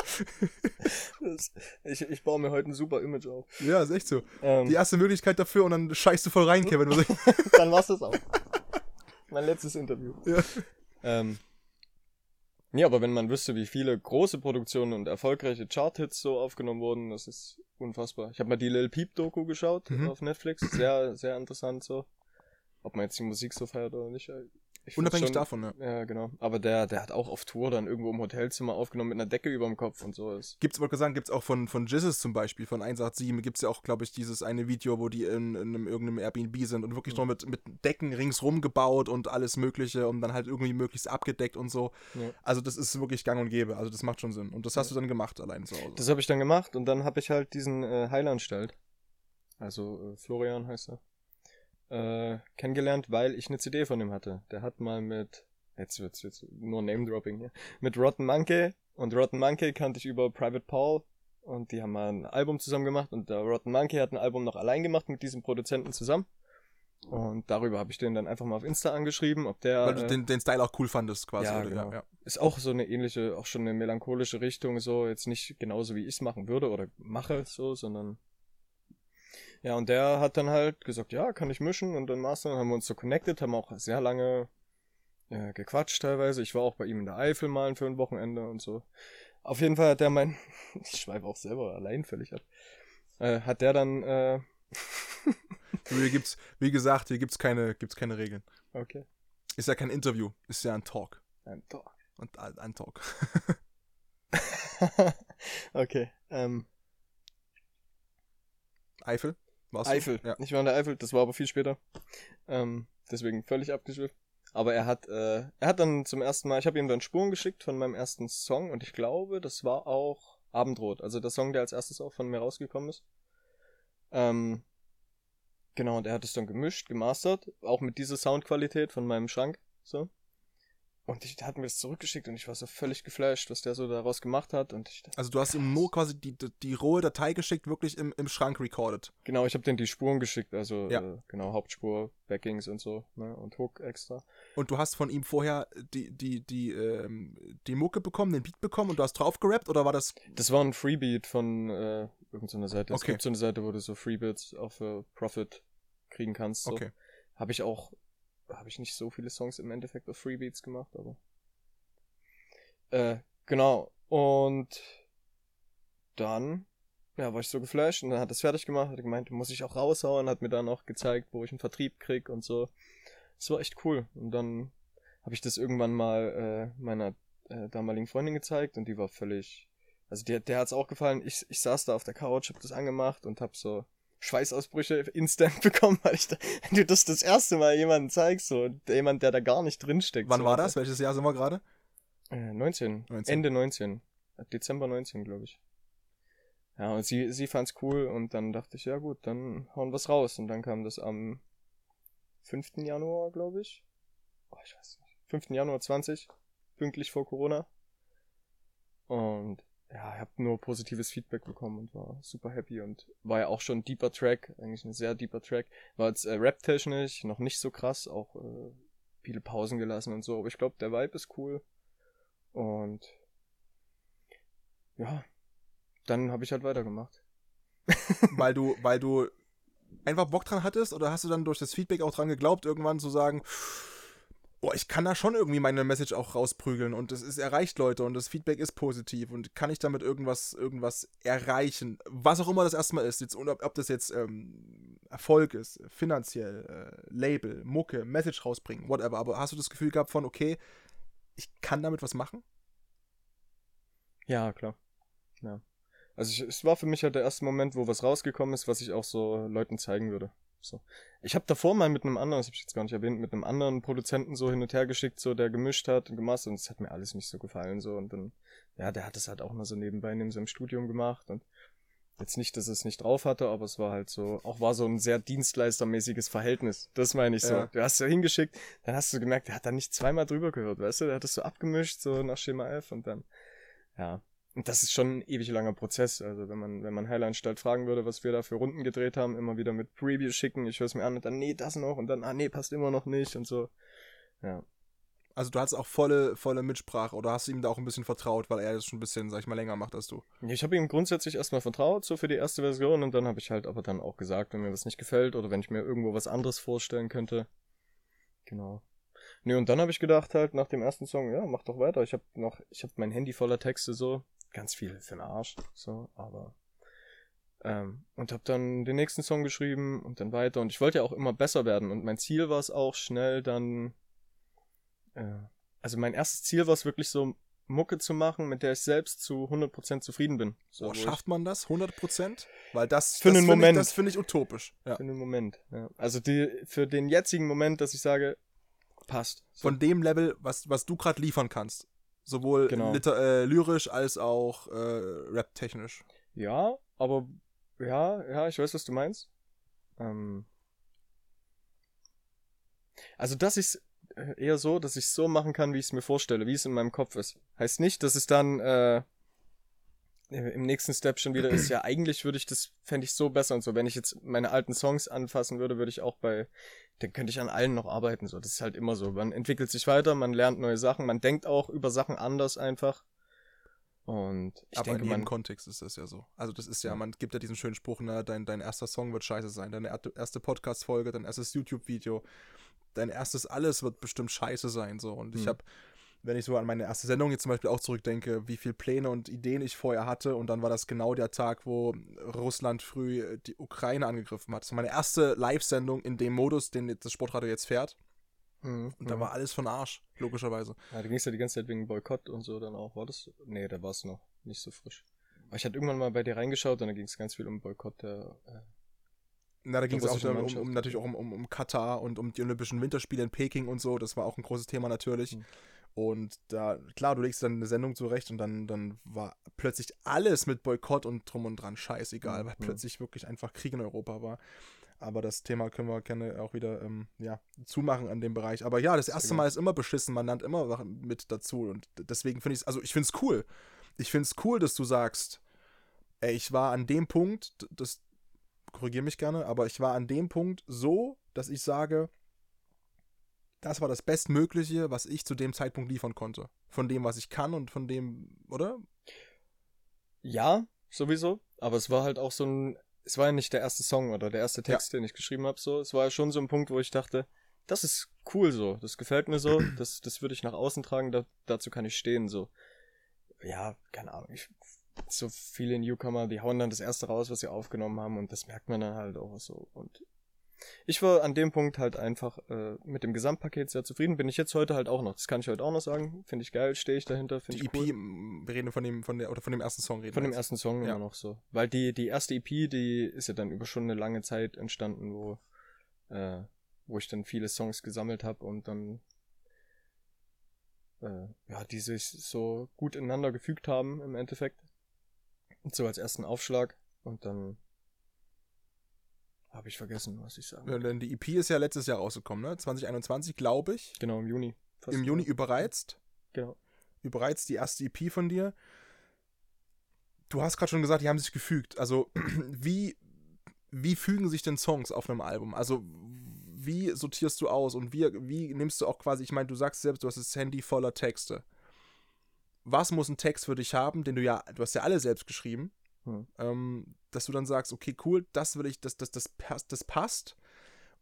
Ich, ich baue mir heute ein super Image auf. Ja, ist echt so. Ähm, Die erste Möglichkeit dafür und dann scheißt du voll rein, Kevin. Dann war's das auch. mein letztes Interview. Ja. Ähm, ja, aber wenn man wüsste, wie viele große Produktionen und erfolgreiche Chart-Hits so aufgenommen wurden, das ist unfassbar. Ich habe mal die Lil Peep-Doku geschaut Mhm. auf Netflix. Sehr, sehr interessant so. Ob man jetzt die Musik so feiert oder nicht. Unabhängig schon- davon, ne? Ja, genau. Aber der, der hat auch auf Tour dann irgendwo im Hotelzimmer aufgenommen mit einer Decke über dem Kopf und so. Ist, Gibt's, wollte sagen, gibt's auch von, von Jizzes zum Beispiel, von 187, gibt's ja auch, glaube ich, dieses eine Video, wo die in, in einem, irgendeinem Airbnb sind und wirklich Mhm. noch mit, mit Decken ringsrum gebaut und alles Mögliche und dann halt irgendwie möglichst abgedeckt und so. Ja. Also das ist wirklich gang und gäbe, also das macht schon Sinn. Und das hast du dann gemacht allein zu Hause. Das habe ich dann gemacht und dann habe ich halt diesen äh, Heiland stellt. Also äh, Florian heißt er. Äh, kennengelernt, weil ich eine CD von ihm hatte. Der hat mal mit, jetzt wird's jetzt nur Name-Dropping hier, mit Rotten Monkey und Rotten Monkey kannte ich über Private Paul und die haben mal ein Album zusammen gemacht und der Rotten Monkey hat ein Album noch allein gemacht mit diesem Produzenten zusammen. Und darüber habe ich den dann einfach mal auf Insta angeschrieben, ob der Weil du äh, den, den Style auch cool fandest, quasi. Ja, oder? genau. ja, ja. ist auch so eine ähnliche, auch schon eine melancholische Richtung, so jetzt nicht genauso wie ich es machen würde oder mache, so, sondern ja, und der hat dann halt gesagt, ja, kann ich mischen und dann mastern, haben wir uns so connected, haben auch sehr lange äh, gequatscht teilweise. Ich war auch bei ihm in der Eifel mal für ein Wochenende und so. Auf jeden Fall hat der mein, ich schweife auch selber allein völlig ab, äh, hat der dann, äh, Hier gibt's, wie gesagt, hier gibt's keine, gibt's keine Regeln. okay, Ist ja kein Interview, ist ja ein Talk. ein Talk. Und ein ein Talk. okay, ähm, Eifel? Warst? Eifel. Ja. Ich war in der Eifel, das war aber viel später. Ähm, deswegen völlig abgeschwifft. Aber er hat, äh, er hat dann zum ersten Mal, ich habe ihm dann Spuren geschickt von meinem ersten Song und ich glaube, das war auch Abendrot, also der Song, der als erstes auch von mir rausgekommen ist. Ähm, genau, und er hat es dann gemischt, gemastert, auch mit dieser Soundqualität von meinem Schrank, so. Und ich, der hat mir das zurückgeschickt und ich war so völlig geflasht, was der so daraus gemacht hat und ich dachte, Also du hast ihm nur quasi die, die, die rohe Datei geschickt, wirklich im, im Schrank recorded. Genau, ich habe denen die Spuren geschickt, also Ja. äh, genau Hauptspur, Backings und so, ne, und Hook extra. Und du hast von ihm vorher die, die, die, ähm, die Mucke bekommen, den Beat bekommen und du hast drauf gerappt oder war das. Das war ein Freebeat von äh, irgendeiner Seite. Es Okay. gibt so eine Seite, wo du so Freebeats auf äh, Profit kriegen kannst. So. Okay. Habe ich auch, habe ich nicht so viele Songs im Endeffekt auf Freebeats gemacht, aber äh, genau. Und dann ja, war ich so geflasht und dann hat es fertig gemacht, hat gemeint, muss ich auch raushauen, hat mir dann auch gezeigt, wo ich einen Vertrieb krieg und so. Das war echt cool. Und dann habe ich das irgendwann mal äh, meiner äh, damaligen Freundin gezeigt und die war völlig, also der, der hat's auch gefallen. Ich, ich saß da auf der Couch, hab das angemacht und hab so Schweißausbrüche instant bekommen, weil ich da, wenn du das das erste Mal jemandem zeigst, so jemand, der da gar nicht drinsteckt. Wann so, war das? Welches Jahr sind wir gerade? Äh, 19. 19. Ende 19. Dezember 19, glaube ich. Ja, und sie, sie fand's cool und dann dachte ich, ja gut, dann hauen wir's raus. Und dann kam das am 5. Januar, glaube ich. Oh, ich weiß nicht. 5. Januar 20, pünktlich vor Corona. Und ja, ich habe nur positives Feedback bekommen und war super happy und war ja auch schon ein deeper Track, eigentlich ein sehr deeper Track. War jetzt äh, rap-technisch noch nicht so krass, auch äh, viele Pausen gelassen und so, aber ich glaube, der Vibe ist cool. Und ja, dann habe ich halt weitergemacht. weil du, weil du einfach Bock dran hattest oder hast du dann durch das Feedback auch dran geglaubt, irgendwann zu sagen, oh, ich kann da schon irgendwie meine Message auch rausprügeln und es ist erreicht Leute und das Feedback ist positiv und kann ich damit irgendwas, irgendwas erreichen, was auch immer das erstmal ist, jetzt, ob, ob das jetzt ähm, Erfolg ist, finanziell, äh, Label, Mucke, Message rausbringen, whatever, aber hast du das Gefühl gehabt von, okay, ich kann damit was machen? Ja, klar. Ja. Also ich, es war für mich halt der erste Moment, wo was rausgekommen ist, was ich auch so Leuten zeigen würde. So. Ich habe davor mal mit einem anderen, das habe ich jetzt gar nicht erwähnt, mit einem anderen Produzenten so hin und her geschickt, so der gemischt hat und gemastert und es hat mir alles nicht so gefallen so und dann ja, der hat es halt auch mal so nebenbei neben seinem Studium gemacht und jetzt nicht, dass es nicht drauf hatte, aber es war halt so, auch war so ein sehr dienstleistermäßiges Verhältnis. Das meine ich so. Ja. Du hast so hingeschickt, dann hast du gemerkt, der hat da nicht zweimal drüber gehört, weißt du, der hat es so abgemischt so nach Schema F und dann ja, das ist schon ein ewig langer Prozess. Also wenn man, wenn man Heilanstalt fragen würde, was wir da für Runden gedreht haben, immer wieder mit Preview schicken, ich höre es mir an und dann, nee, das noch und dann, ah nee, passt immer noch nicht und so. Ja. Also du hattest auch volle, volle Mitsprache oder hast du ihm da auch ein bisschen vertraut, weil er das schon ein bisschen, sag ich mal, länger macht als du? Ich habe ihm grundsätzlich erstmal vertraut, so für die erste Version, und dann habe ich halt aber dann auch gesagt, wenn mir was nicht gefällt oder wenn ich mir irgendwo was anderes vorstellen könnte. Genau. Nee, und dann habe ich gedacht halt nach dem ersten Song, ja, mach doch weiter. Ich habe noch, ich habe mein Handy voller Texte so, ganz viel für den Arsch, so, aber ähm, und habe dann den nächsten Song geschrieben und dann weiter und ich wollte ja auch immer besser werden und mein Ziel war es auch schnell dann äh, also mein erstes Ziel war es wirklich so, Mucke zu machen, mit der ich selbst zu 100% zufrieden bin. So, Oh, wo schafft man das? 100%? Weil das, Für das einen find Moment. Ich, das finde ich utopisch. Ja. für den Moment. Ja. Also die, für den jetzigen Moment, dass ich sage, passt. So. Von dem Level, was, was du gerade liefern kannst. Sowohl Genau. äh, lyrisch als auch äh, rap-technisch. Ja, aber ja, ja, ich weiß, was du meinst. Ähm, also, dass ich es eher so, dass ich es so machen kann, wie ich es mir vorstelle, wie es in meinem Kopf ist. Heißt nicht, dass es dann äh, im nächsten Step schon wieder ist. Ja, eigentlich würde ich das, fände ich so besser und so. Wenn ich jetzt meine alten Songs anfassen würde, würde ich auch bei, dann könnte ich an allen noch arbeiten. So, das ist halt immer so. Man entwickelt sich weiter, man lernt neue Sachen, man denkt auch über Sachen anders einfach. Und ich Aber denke, in jedem Kontext ist das ja so. Also das ist ja, man gibt ja diesen schönen Spruch, ne, dein, dein erster Song wird scheiße sein, deine erste Podcast-Folge, dein erstes YouTube-Video, dein erstes alles wird bestimmt scheiße sein. So. Und ich Hm. habe, wenn ich so an meine erste Sendung jetzt zum Beispiel auch zurückdenke, wie viel Pläne und Ideen ich vorher hatte und dann war das genau der Tag, wo Russland früh äh, die Ukraine angegriffen hat. Das war meine erste Live-Sendung in dem Modus, den das Sportradio jetzt fährt. Mhm, Und da mhm. war alles von Arsch, logischerweise. Ja, da ging es ja die ganze Zeit wegen Boykott und so dann auch. War das? Nee, da war es noch nicht so frisch. Aber ich hatte irgendwann mal bei dir reingeschaut und da ging es ganz viel um Boykott der. Äh, Na, da ging es auch um, um, natürlich auch um, um, um Katar und um die Olympischen Winterspiele in Peking und so. Das war auch ein großes Thema natürlich. Mhm. Und da, klar, du legst dann eine Sendung zurecht und dann, dann war plötzlich alles mit Boykott und drum und dran scheißegal, Mhm. weil plötzlich wirklich einfach Krieg in Europa war. Aber das Thema können wir gerne auch wieder ähm, ja, zumachen an dem Bereich. Aber ja, das erste. Mal ist immer beschissen, man lernt immer mit dazu. Und deswegen finde ich es, also ich finde es cool. Ich finde es cool, dass du sagst, ey, ich war an dem Punkt, das korrigiere mich gerne, aber ich war an dem Punkt so, dass ich sage, das war das Bestmögliche, was ich zu dem Zeitpunkt liefern konnte. Von dem, was ich kann und von dem, oder? ja, sowieso. Aber es war halt auch so ein. Es war ja nicht der erste Song oder der erste Text, den ich geschrieben habe. So, es war ja schon so ein Punkt, wo ich dachte, das ist cool so, das gefällt mir so, das, das würde ich nach außen tragen, da, dazu kann ich stehen so. Ja, keine Ahnung. Ich, so viele Newcomer, die hauen dann das erste raus, was sie aufgenommen haben und das merkt man dann halt auch so. Und ich war an dem Punkt halt einfach äh, mit dem Gesamtpaket sehr zufrieden. Bin ich jetzt heute halt auch noch. Das kann ich heute auch noch sagen. Finde ich geil, stehe ich dahinter, Die ich EP, cool. m, wir reden von dem, von der, oder von dem ersten Song reden Von dem ersten Song Ja. immer noch so. Weil die, die erste EP, die ist ja dann über schon eine lange Zeit entstanden, wo, äh, wo ich dann viele Songs gesammelt habe und dann äh, ja, die sich so gut ineinander gefügt haben im Endeffekt. Und so als ersten Aufschlag. Und dann habe ich vergessen, was ich sagen Ja. Denn die EP ist ja letztes Jahr rausgekommen, ne? 2021, glaube ich. Genau, im Juni. Im Juni überreizt. Genau. Überreizt die erste EP von dir. Du hast gerade schon gesagt, die haben sich gefügt. Also, wie, wie fügen sich denn Songs auf einem Album? Also, wie sortierst du aus und wie, wie nimmst du auch quasi, ich meine, du sagst selbst, du hast das Handy voller Texte. Was muss ein Text für dich haben, den du ja, du hast ja alle selbst geschrieben, Hm. ähm, dass du dann sagst, okay, cool, das will ich, das, das, das, passt, das passt.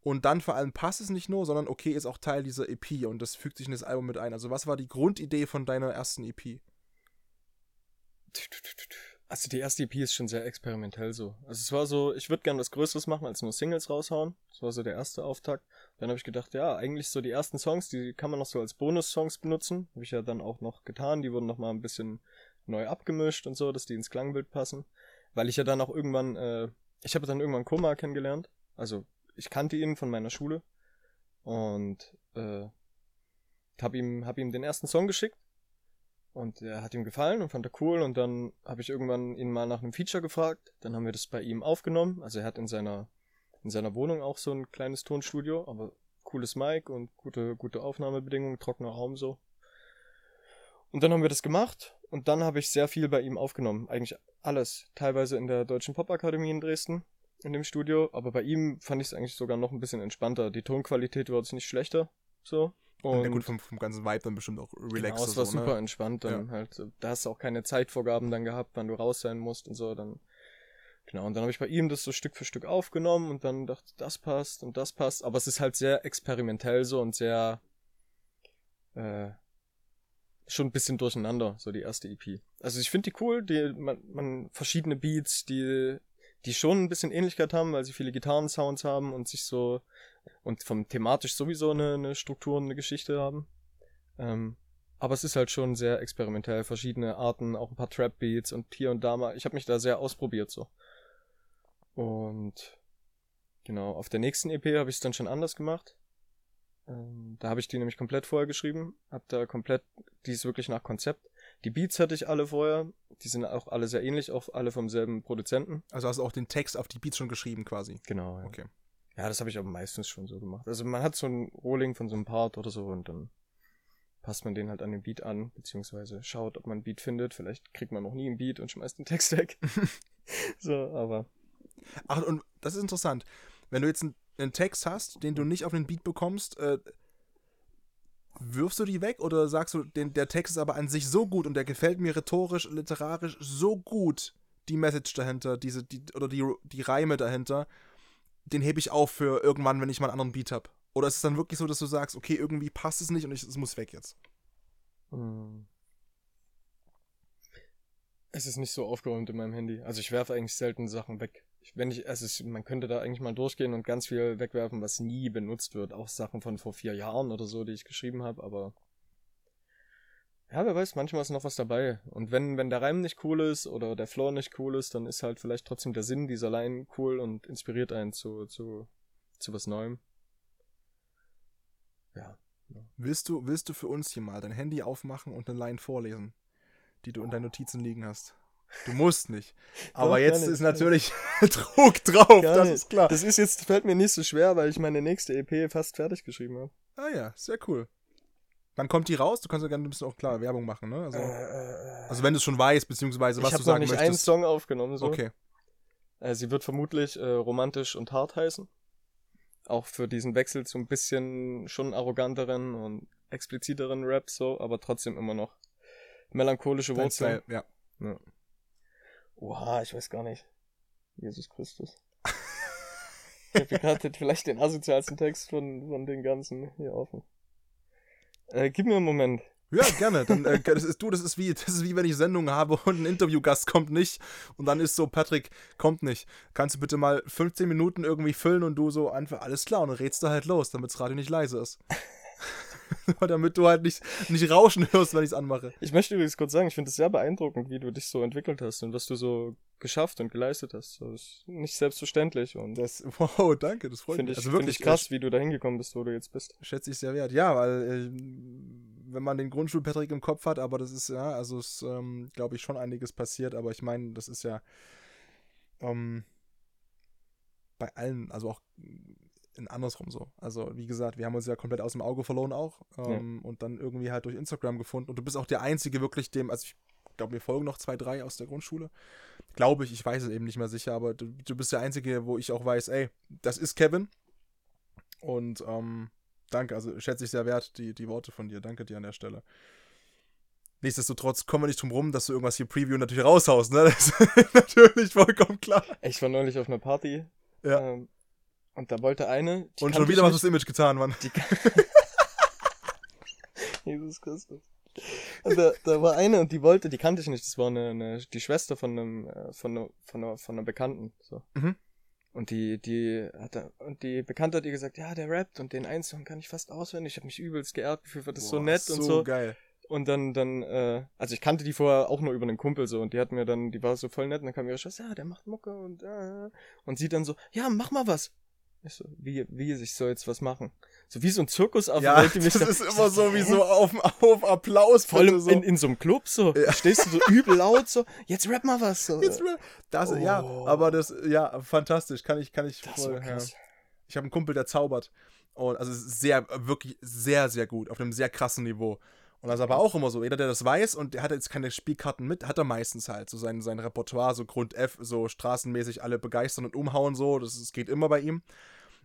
Und dann vor allem passt es nicht nur, sondern okay, ist auch Teil dieser EP und das fügt sich in das Album mit ein. Also was war die Grundidee von deiner ersten EP? Also die erste EP ist schon sehr experimentell so. Also es war so, ich würde gerne was Größeres machen, als nur Singles raushauen. Das war so der erste Auftakt. Dann habe ich gedacht, ja, eigentlich so die ersten Songs, die kann man noch so als Bonus-Songs benutzen. Habe ich ja dann auch noch getan. Die wurden noch mal ein bisschen neu abgemischt und so, dass die ins Klangbild passen. Weil ich ja dann auch irgendwann, äh, ich habe dann irgendwann Koma kennengelernt. Also ich kannte ihn von meiner Schule und äh, habe ihm, hab ihm den ersten Song geschickt. Und er hat ihm gefallen und fand er cool. Und dann habe ich irgendwann ihn mal nach einem Feature gefragt. Dann haben wir das bei ihm aufgenommen. Also er hat in seiner, in seiner Wohnung auch so ein kleines Tonstudio, aber cooles Mic und gute, gute Aufnahmebedingungen, trockener Raum so. Und dann haben wir das gemacht und dann habe ich sehr viel bei ihm aufgenommen. Eigentlich alles. Teilweise in der Deutschen Popakademie in Dresden, in dem Studio. Aber bei ihm fand ich es eigentlich sogar noch ein bisschen entspannter. Die Tonqualität war jetzt nicht schlechter. So. Und ja, gut, vom, vom ganzen Vibe dann bestimmt auch Genau, relaxed. es war so, super ne? entspannt dann halt. so. Da hast du auch keine Zeitvorgaben dann gehabt, wann du raus sein musst und so. Dann genau. Und dann habe ich bei ihm das so Stück für Stück aufgenommen und dann dachte, das passt und das passt. Aber es ist halt sehr experimentell so und sehr äh, schon ein bisschen durcheinander, so die erste EP. Also ich finde die cool, die man, man verschiedene Beats, die die schon ein bisschen Ähnlichkeit haben, weil sie viele Gitarrensounds haben und sich so und vom thematisch sowieso eine, eine Struktur und eine Geschichte haben. Ähm, aber es ist halt schon sehr experimentell, verschiedene Arten, auch ein paar Trap-Beats und hier und da mal. Ich habe mich da sehr ausprobiert so. Und genau, auf der nächsten EP habe ich es dann schon anders gemacht. Ähm, da habe ich die nämlich komplett vorher geschrieben, habe da komplett, die ist wirklich nach Konzept. Die Beats hatte ich alle vorher, die sind auch alle sehr ähnlich, auch alle vom selben Produzenten. Also hast du auch den Text auf die Beats schon geschrieben quasi. Genau. Ja. Okay. Ja, das habe ich aber meistens schon so gemacht. Also man hat so ein Rolling von so einem Part oder so und dann passt man den halt an den Beat an, beziehungsweise schaut, ob man einen Beat findet. Vielleicht kriegt man noch nie einen Beat und schmeißt den Text weg. so, aber. Ach, und das ist interessant. Wenn du jetzt einen, einen Text hast, den du nicht auf den Beat bekommst, äh, wirfst du die weg oder sagst du, den, der Text ist aber an sich so gut und der gefällt mir rhetorisch, literarisch so gut, die Message dahinter, diese, die, oder die, die Reime dahinter, den hebe ich auf für irgendwann, wenn ich mal einen anderen Beat habe. Oder ist es dann wirklich so, dass du sagst, okay, irgendwie passt es nicht und ich, es muss weg jetzt? Hm. Es ist nicht so aufgeräumt in meinem Handy. Also ich werfe eigentlich selten Sachen weg. Wenn ich, also es, man könnte da eigentlich mal durchgehen und ganz viel wegwerfen, was nie benutzt wird. Auch Sachen von vor vier Jahren oder so, die ich geschrieben habe, aber ja, wer weiß, manchmal ist noch was dabei. Und wenn, wenn der Reim nicht cool ist oder der Floor nicht cool ist, dann ist halt vielleicht trotzdem der Sinn dieser Line cool und inspiriert einen zu, zu, zu was Neuem. Ja. Willst du, willst du für uns hier mal dein Handy aufmachen und eine Line vorlesen, die du in deinen Notizen liegen hast? Du musst nicht. Aber Doch, jetzt gar ist nicht. natürlich Druck drauf, Gar das nicht. ist klar. Das ist jetzt, fällt mir nicht so schwer, weil ich meine nächste EP fast fertig geschrieben habe. Ah ja, sehr cool. Wann kommt die raus? Du kannst ja gerne ein bisschen auch klar Werbung machen, ne? Also, also wenn du es schon weißt, beziehungsweise was ich du habe noch sagen nicht einen möchtest. Song aufgenommen. So. Okay. Äh, sie wird vermutlich äh, romantisch und hart heißen. Auch für diesen Wechsel zu ein bisschen schon arroganteren und expliziteren Rap so, aber trotzdem immer noch melancholische Wurzeln. Style, ja. Oha, ich weiß gar nicht. Jesus Christus. ich habe gerade vielleicht den asozialsten Text von, von den ganzen hier offen. Äh, gib mir einen Moment. Ja, gerne. Dann, äh, das ist, du, das ist wie, das ist wie wenn ich Sendungen habe und ein Interviewgast kommt nicht und dann ist so, Patrick kommt nicht. Kannst du bitte mal 15 Minuten irgendwie füllen und du so einfach alles klar und dann redst du halt los, damit das Radio nicht leise ist. damit du halt nicht, nicht rauschen hörst, wenn ich es anmache. Ich möchte übrigens kurz sagen, ich finde es sehr beeindruckend, wie du dich so entwickelt hast und was du so geschafft und geleistet hast. Das ist nicht selbstverständlich und Das, wow, danke, das freut mich. ich, also wirklich ich krass, wie du da hingekommen bist, wo du jetzt bist. schätze ich sehr wert. Ja, weil äh, wenn man den Grundschul-Patrick im Kopf hat, aber das ist ja, also ist, ähm, glaube ich, schon einiges passiert, aber ich meine, das ist ja ähm, bei allen, also auch in andersrum so. Also, wie gesagt, wir haben uns ja komplett aus dem Auge verloren auch ähm, und dann irgendwie halt durch Instagram gefunden und du bist auch der Einzige wirklich dem, also ich glaube, mir folgen noch zwei, drei aus der Grundschule. Glaube ich, ich weiß es eben nicht mehr sicher, aber du, du bist der Einzige, wo ich auch weiß, ey, das ist Kevin. Und ähm, danke, also schätze ich sehr wert, die, die Worte von dir. Danke dir an der Stelle. Nichtsdestotrotz kommen wir nicht drum rum, dass du irgendwas hier Preview natürlich raushaust, ne? Das ist natürlich vollkommen klar. Ich war neulich auf einer Party Ja. ähm, und da wollte eine. die Und schon wieder was fürs Image getan, Mann. Jesus Christus. Und da, da war eine und die wollte, die kannte ich nicht, das war eine, eine die Schwester von einem, äh, von einer, von einer, von einer Bekannten, so. Mhm. Und die, die hat da, und die Bekannte hat ihr gesagt, ja, der rappt und den einen Song kann ich fast auswendig. Ich habe mich übelst geehrt gefühlt, war das so Boah, nett und so. geil. Und dann, dann, äh, also ich kannte die vorher auch nur über einen Kumpel so und die hat mir dann, die war so voll nett und dann kam ihre Schwester, ja, der macht Mucke und äh, und sie dann so, ja, mach mal was. Ich so, wie, wie, ich soll jetzt was machen? So wie so ein Zirkusaffe. Ja, das da- ist immer so, wie so auf, auf Applaus. Allem bitte so. in, in so einem Club so. Ja. Stehst du so übel laut so, jetzt rap mal was. So. Jetzt, das, ja, Oh. aber das, ja, fantastisch, kann ich, kann ich das voll. Ja. Ich habe einen Kumpel, der zaubert. Und also es ist sehr, wirklich sehr, sehr gut, auf einem sehr krassen Niveau. Und das ist aber auch immer so, jeder, der das weiß und der hat jetzt keine Spielkarten mit, hat er meistens halt so sein, sein Repertoire, so Grund F, so straßenmäßig alle begeistern und umhauen, so, das, das geht immer bei ihm.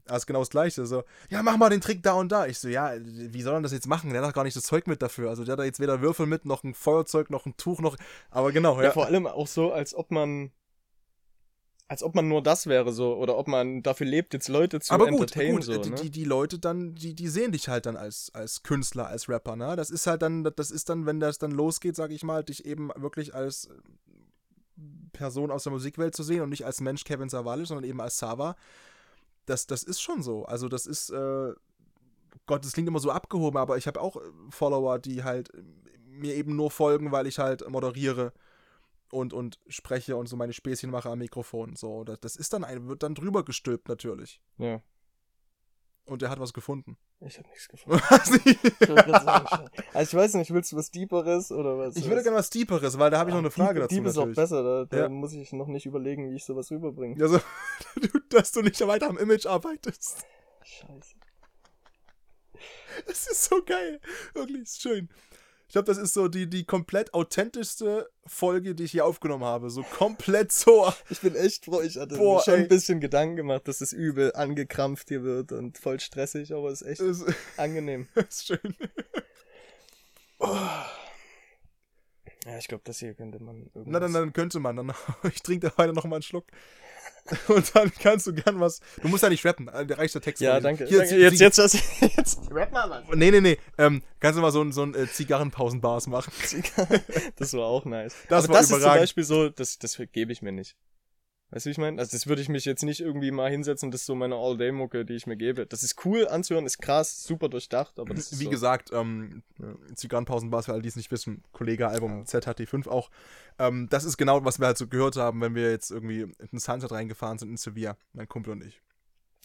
Das ist genau das Gleiche. So, ja, mach mal den Trick da und da. Ich so, ja, wie soll er das jetzt machen? Der hat doch gar nicht das Zeug mit dafür. Also der hat da jetzt weder Würfel mit, noch ein Feuerzeug, noch ein Tuch, noch. Aber genau, Ja, ja. vor allem auch so, als ob man, als ob man nur das wäre so, oder ob man dafür lebt, jetzt Leute zu aber gut, entertainen gut so, die, ne? die, die Leute dann, die, die sehen dich halt dann als, als Künstler, als Rapper, ne? Das ist halt dann, das ist dann, wenn das dann losgeht, sag ich mal, dich eben wirklich als äh, Person aus der Musikwelt zu sehen und nicht als Mensch Kevin Savalic, sondern eben als Sava. Das, das ist schon so. Also das ist, äh, Gott, das klingt immer so abgehoben, aber ich habe auch äh, Follower, die halt äh, mir eben nur folgen, weil ich halt moderiere und, und spreche und so meine Späßchen mache am Mikrofon. So, das, das ist dann ein, wird dann drüber gestülpt natürlich. Ja. Und er hat was gefunden. Ich habe nichts gefunden. Ich also ich weiß nicht, willst du was Deeperes oder was? Ich würde gerne was Deeperes, weil da habe ich noch eine Frage dazu. Deep ist auch natürlich. besser, da, da Ja. muss ich noch nicht überlegen, wie ich sowas rüberbringe. Ja, so, dass du nicht weiter am Image arbeitest. Scheiße. Das ist so geil. Wirklich, ist schön. Ich glaube, das ist so die, die komplett authentischste Folge, die ich hier aufgenommen habe. So komplett so. Ich bin echt froh, ich hatte Boah, mir schon ey. ein bisschen Gedanken gemacht, dass es übel angekrampft hier wird und voll stressig, aber es ist echt ist, angenehm. ist schön. Ja, ich glaube, das hier könnte man irgendwas... Na, dann, dann könnte man. Dann, ich trinke da weiter noch mal einen Schluck. Und dann kannst du gern was. Du musst ja nicht rappen, äh, da reicht der Text. Ja, danke. Hier, danke. Jetzt, jetzt, jetzt, jetzt. Rap mal was. Nee, nee, nee. Ähm, kannst du mal so ein, so ein äh, Zigarrenpausenbars machen? Das war auch nice. Das Aber war das ist zum überragend. Beispiel so, das, das gebe ich mir nicht. Weißt du, wie ich meine? Also das würde ich mich jetzt nicht irgendwie mal hinsetzen, das ist so meine All-Day-Mucke, die ich mir gebe. Das ist cool anzuhören, ist krass, super durchdacht, aber das ist Wie so. gesagt, ähm, Zigarrenpausenbars, für alle, die es nicht wissen, Kollege-Album ZHT5 auch. Ähm, das ist genau, was wir halt so gehört haben, wenn wir jetzt irgendwie in den Sunset reingefahren sind in Sevilla, mein Kumpel und ich.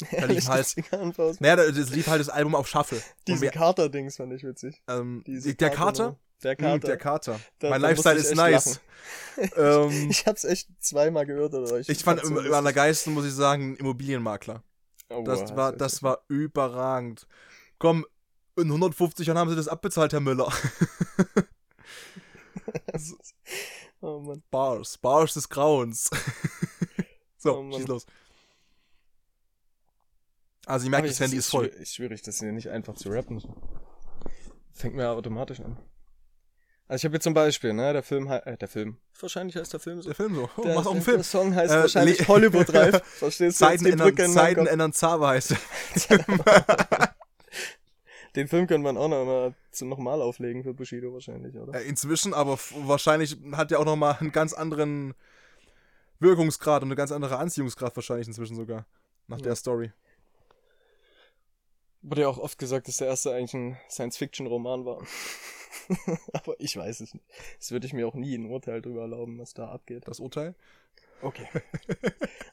Ehrlich, lief halt-. Naja, da- das lief halt das Album auf Shuffle. Diesen wir, Kater-Dings fand ich witzig. ähm, Diese der Kater- Kater? Der Hm, Kater. der Kater. Da- mein da Lifestyle ist ich nice. ähm, Ich hab's echt zweimal gehört, oder? ich fand fand's über. Allergeisten, muss ich sagen, Immobilienmakler. Oh, Das boah, war, das war überragend. Komm, in 150 Jahren haben sie das abbezahlt, Herr Müller. Oh Mann. Bars, Bars des Grauens. so, Oh Mann. schieß los. Also, ihr merkt, Aber das ich- Handy ist voll. Ist schwierig, das hier nicht einfach zu rappen. Fängt mir automatisch an. Also ich habe jetzt zum Beispiel, ne, der Film, äh, der Film, wahrscheinlich heißt der Film so. Der Film so. Oh, Der, mach auch einen der, Film. Der Song heißt Äh, wahrscheinlich Hollywood Reif. Verstehst du? Zeiten ändern, Zeiten ändern Zauber heißt Den Film können wir auch noch mal zum nochmal auflegen für Bushido wahrscheinlich, oder? äh, Inzwischen, aber wahrscheinlich hat der auch nochmal einen ganz anderen Wirkungsgrad und eine ganz andere Anziehungskraft wahrscheinlich inzwischen sogar. Nach Ja. der Story. Wurde ja auch oft gesagt, dass der erste eigentlich ein Science-Fiction-Roman war. Aber ich weiß es nicht. Das würde ich mir auch nie ein Urteil drüber erlauben, was da abgeht. Das Urteil? Okay.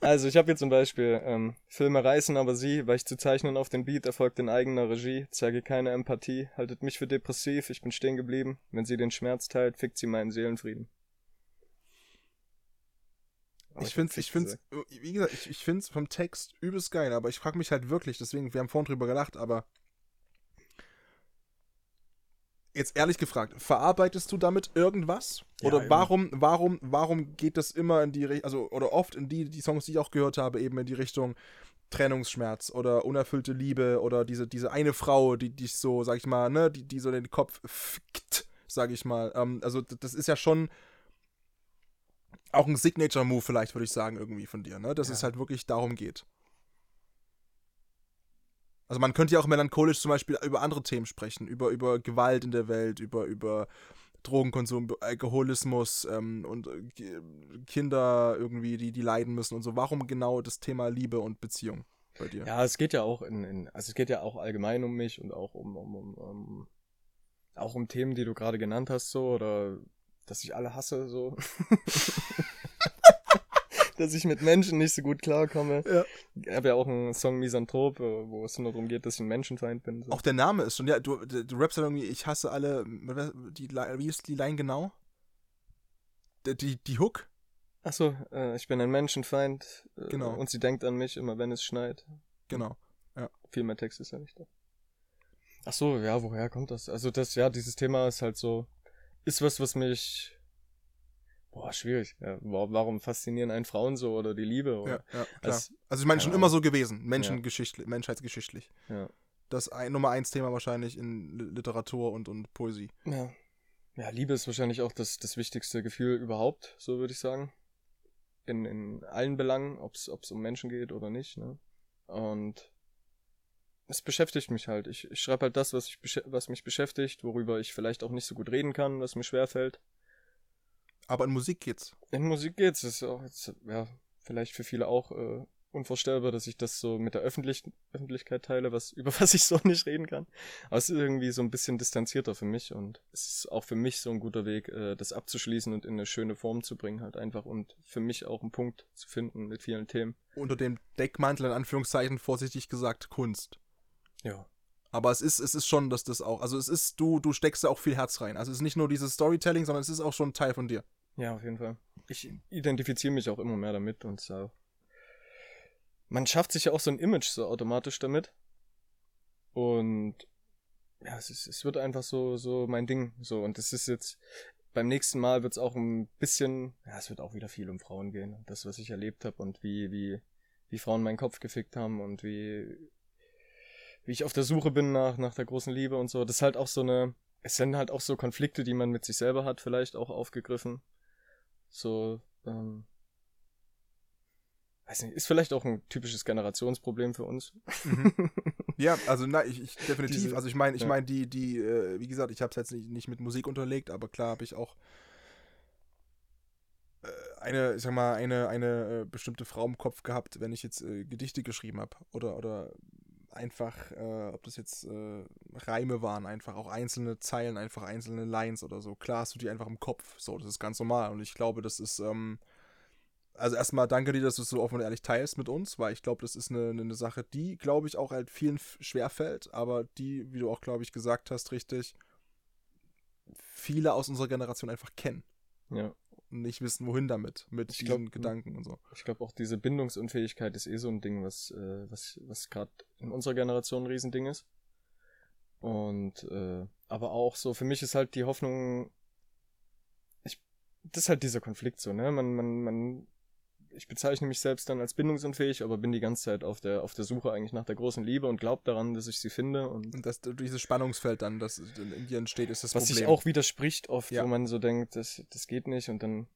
Also ich habe hier zum Beispiel ähm, Filme reißen aber sie, weil ich zu zeichnen auf den Beat erfolgt in eigener Regie, zeige keine Empathie, haltet mich für depressiv, ich bin stehen geblieben. Wenn sie den Schmerz teilt, fickt sie meinen Seelenfrieden. Aber ich finde ich find's, wie gesagt, ich, ich find's vom Text übelst geil, aber ich frage mich halt wirklich, deswegen, wir haben vorhin drüber gelacht, aber jetzt ehrlich gefragt, verarbeitest du damit irgendwas? Ja, oder immer. warum, warum, warum geht das immer in die Richtung, also, oder oft in die, die Songs, die ich auch gehört habe, eben in die Richtung Trennungsschmerz oder unerfüllte Liebe oder diese, diese eine Frau, die dich so, sag ich mal, ne, die, die so den Kopf fickt, sag ich mal. Ähm, also, das ist ja schon auch ein Signature-Move vielleicht, würde ich sagen, irgendwie von dir, ne? Dass Ja. es halt wirklich darum geht. Also man könnte ja auch melancholisch zum Beispiel über andere Themen sprechen, über, über Gewalt in der Welt, über, über Drogenkonsum, Alkoholismus ähm, und äh, Ki- Kinder irgendwie, die, die leiden müssen und so. Warum genau das Thema Liebe und Beziehung bei dir? Ja, es geht ja auch in, in also es geht ja auch allgemein um mich und auch um, um, um, um auch um Themen, die du gerade genannt hast, so, oder dass ich alle hasse, so. dass ich mit Menschen nicht so gut klarkomme. Ja. Ich habe ja auch einen Song Misanthrop, äh, wo es nur darum geht, dass ich ein Menschenfeind bin. So. Auch der Name ist schon, ja, du, du du rappst ja irgendwie, ich hasse alle, die, wie ist die Line genau? Die, die, die Hook? Ach so, äh, ich bin ein Menschenfeind. Äh, Genau. Und sie denkt an mich immer, wenn es schneit. Genau. Viel mehr Text ist ja nicht da. Ach so, ja, woher kommt das? Also das, ja, dieses Thema ist halt so, ist was, was mich, boah, schwierig. Ja, wa- warum faszinieren einen Frauen so oder die Liebe? Oder? Ja, ja. Das- also ich meine, schon immer so gewesen, menschengeschichtlich, menschheitsgeschichtlich. Das ein, Nummer eins Thema wahrscheinlich in Li- Literatur und, und Poesie. ja. Ja, Liebe ist wahrscheinlich auch das, das wichtigste Gefühl überhaupt, so würde ich sagen. In, in allen Belangen, ob es um Menschen geht oder nicht. Ne? Und es beschäftigt mich halt. Ich, ich schreibe halt das, was, ich, was mich beschäftigt, worüber ich vielleicht auch nicht so gut reden kann, was mir schwerfällt. Aber in Musik geht's. In Musik geht's, ist auch jetzt, ja, vielleicht für viele auch äh, unvorstellbar, dass ich das so mit der Öffentlich Öffentlichkeit teile, was über was ich so nicht reden kann. Aber es ist irgendwie so ein bisschen distanzierter für mich und es ist auch für mich so ein guter Weg, äh, das abzuschließen und in eine schöne Form zu bringen, halt einfach und für mich auch einen Punkt zu finden mit vielen Themen. Unter dem Deckmantel, in Anführungszeichen, vorsichtig gesagt, Kunst. Ja. Aber es ist, es ist schon, dass das auch, also es ist, du, du steckst da auch viel Herz rein. Also es ist nicht nur dieses Storytelling, sondern es ist auch schon Teil von dir. Ja, auf jeden Fall. Ich identifiziere mich auch immer mehr damit und so. Man schafft sich ja auch so ein Image so automatisch damit. Und ja, es, ist, es wird einfach so, so mein Ding. So, und es ist jetzt, beim nächsten Mal wird es auch ein bisschen, ja, es wird auch wieder viel um Frauen gehen. Das, was ich erlebt habe und wie, wie, wie Frauen meinen Kopf gefickt haben und wie, wie ich auf der Suche bin nach, nach der großen Liebe und so. Das ist halt auch so eine, es sind halt auch so Konflikte, die man mit sich selber hat, vielleicht auch aufgegriffen. So, ähm, weiß nicht, ist vielleicht auch ein typisches Generationsproblem für uns. Mhm. ja, also na, ich, ich definitiv. Diese, also ich meine, ich ja. meine, die, die, äh, wie gesagt, ich habe es jetzt nicht, nicht mit Musik unterlegt, aber klar habe ich auch äh, eine, ich sag mal, eine, eine äh, bestimmte Frau im Kopf gehabt, wenn ich jetzt äh, Gedichte geschrieben habe. Oder, oder einfach, äh, ob das jetzt äh, Reime waren, einfach auch einzelne Zeilen, einfach einzelne Lines oder so. Klar hast du die einfach im Kopf. So, das ist ganz normal. Und ich glaube, das ist, ähm, also erstmal danke dir, dass du es so offen und ehrlich teilst mit uns, weil ich glaube, das ist eine, eine Sache, die, glaube ich, auch halt vielen schwerfällt, aber die, wie du auch, glaube ich, gesagt hast, richtig, viele aus unserer Generation einfach kennen. Ja. Nicht wissen, wohin damit, mit Ich diesen glaub, Gedanken und so. Ich glaube auch diese Bindungsunfähigkeit ist eh so ein Ding, was, äh, was, was gerade in unserer Generation ein Riesending ist. Und äh, aber auch so, für mich ist halt die Hoffnung, ich, das ist halt dieser Konflikt so, ne? Man, man, man, ich bezeichne mich selbst dann als bindungsunfähig, aber bin die ganze Zeit auf der, auf der Suche eigentlich nach der großen Liebe und glaube daran, dass ich sie finde. Und Und das, dieses Spannungsfeld dann, das in dir entsteht, ist das was Problem. sich auch widerspricht oft, Ja. wo man so denkt, das, das geht nicht und dann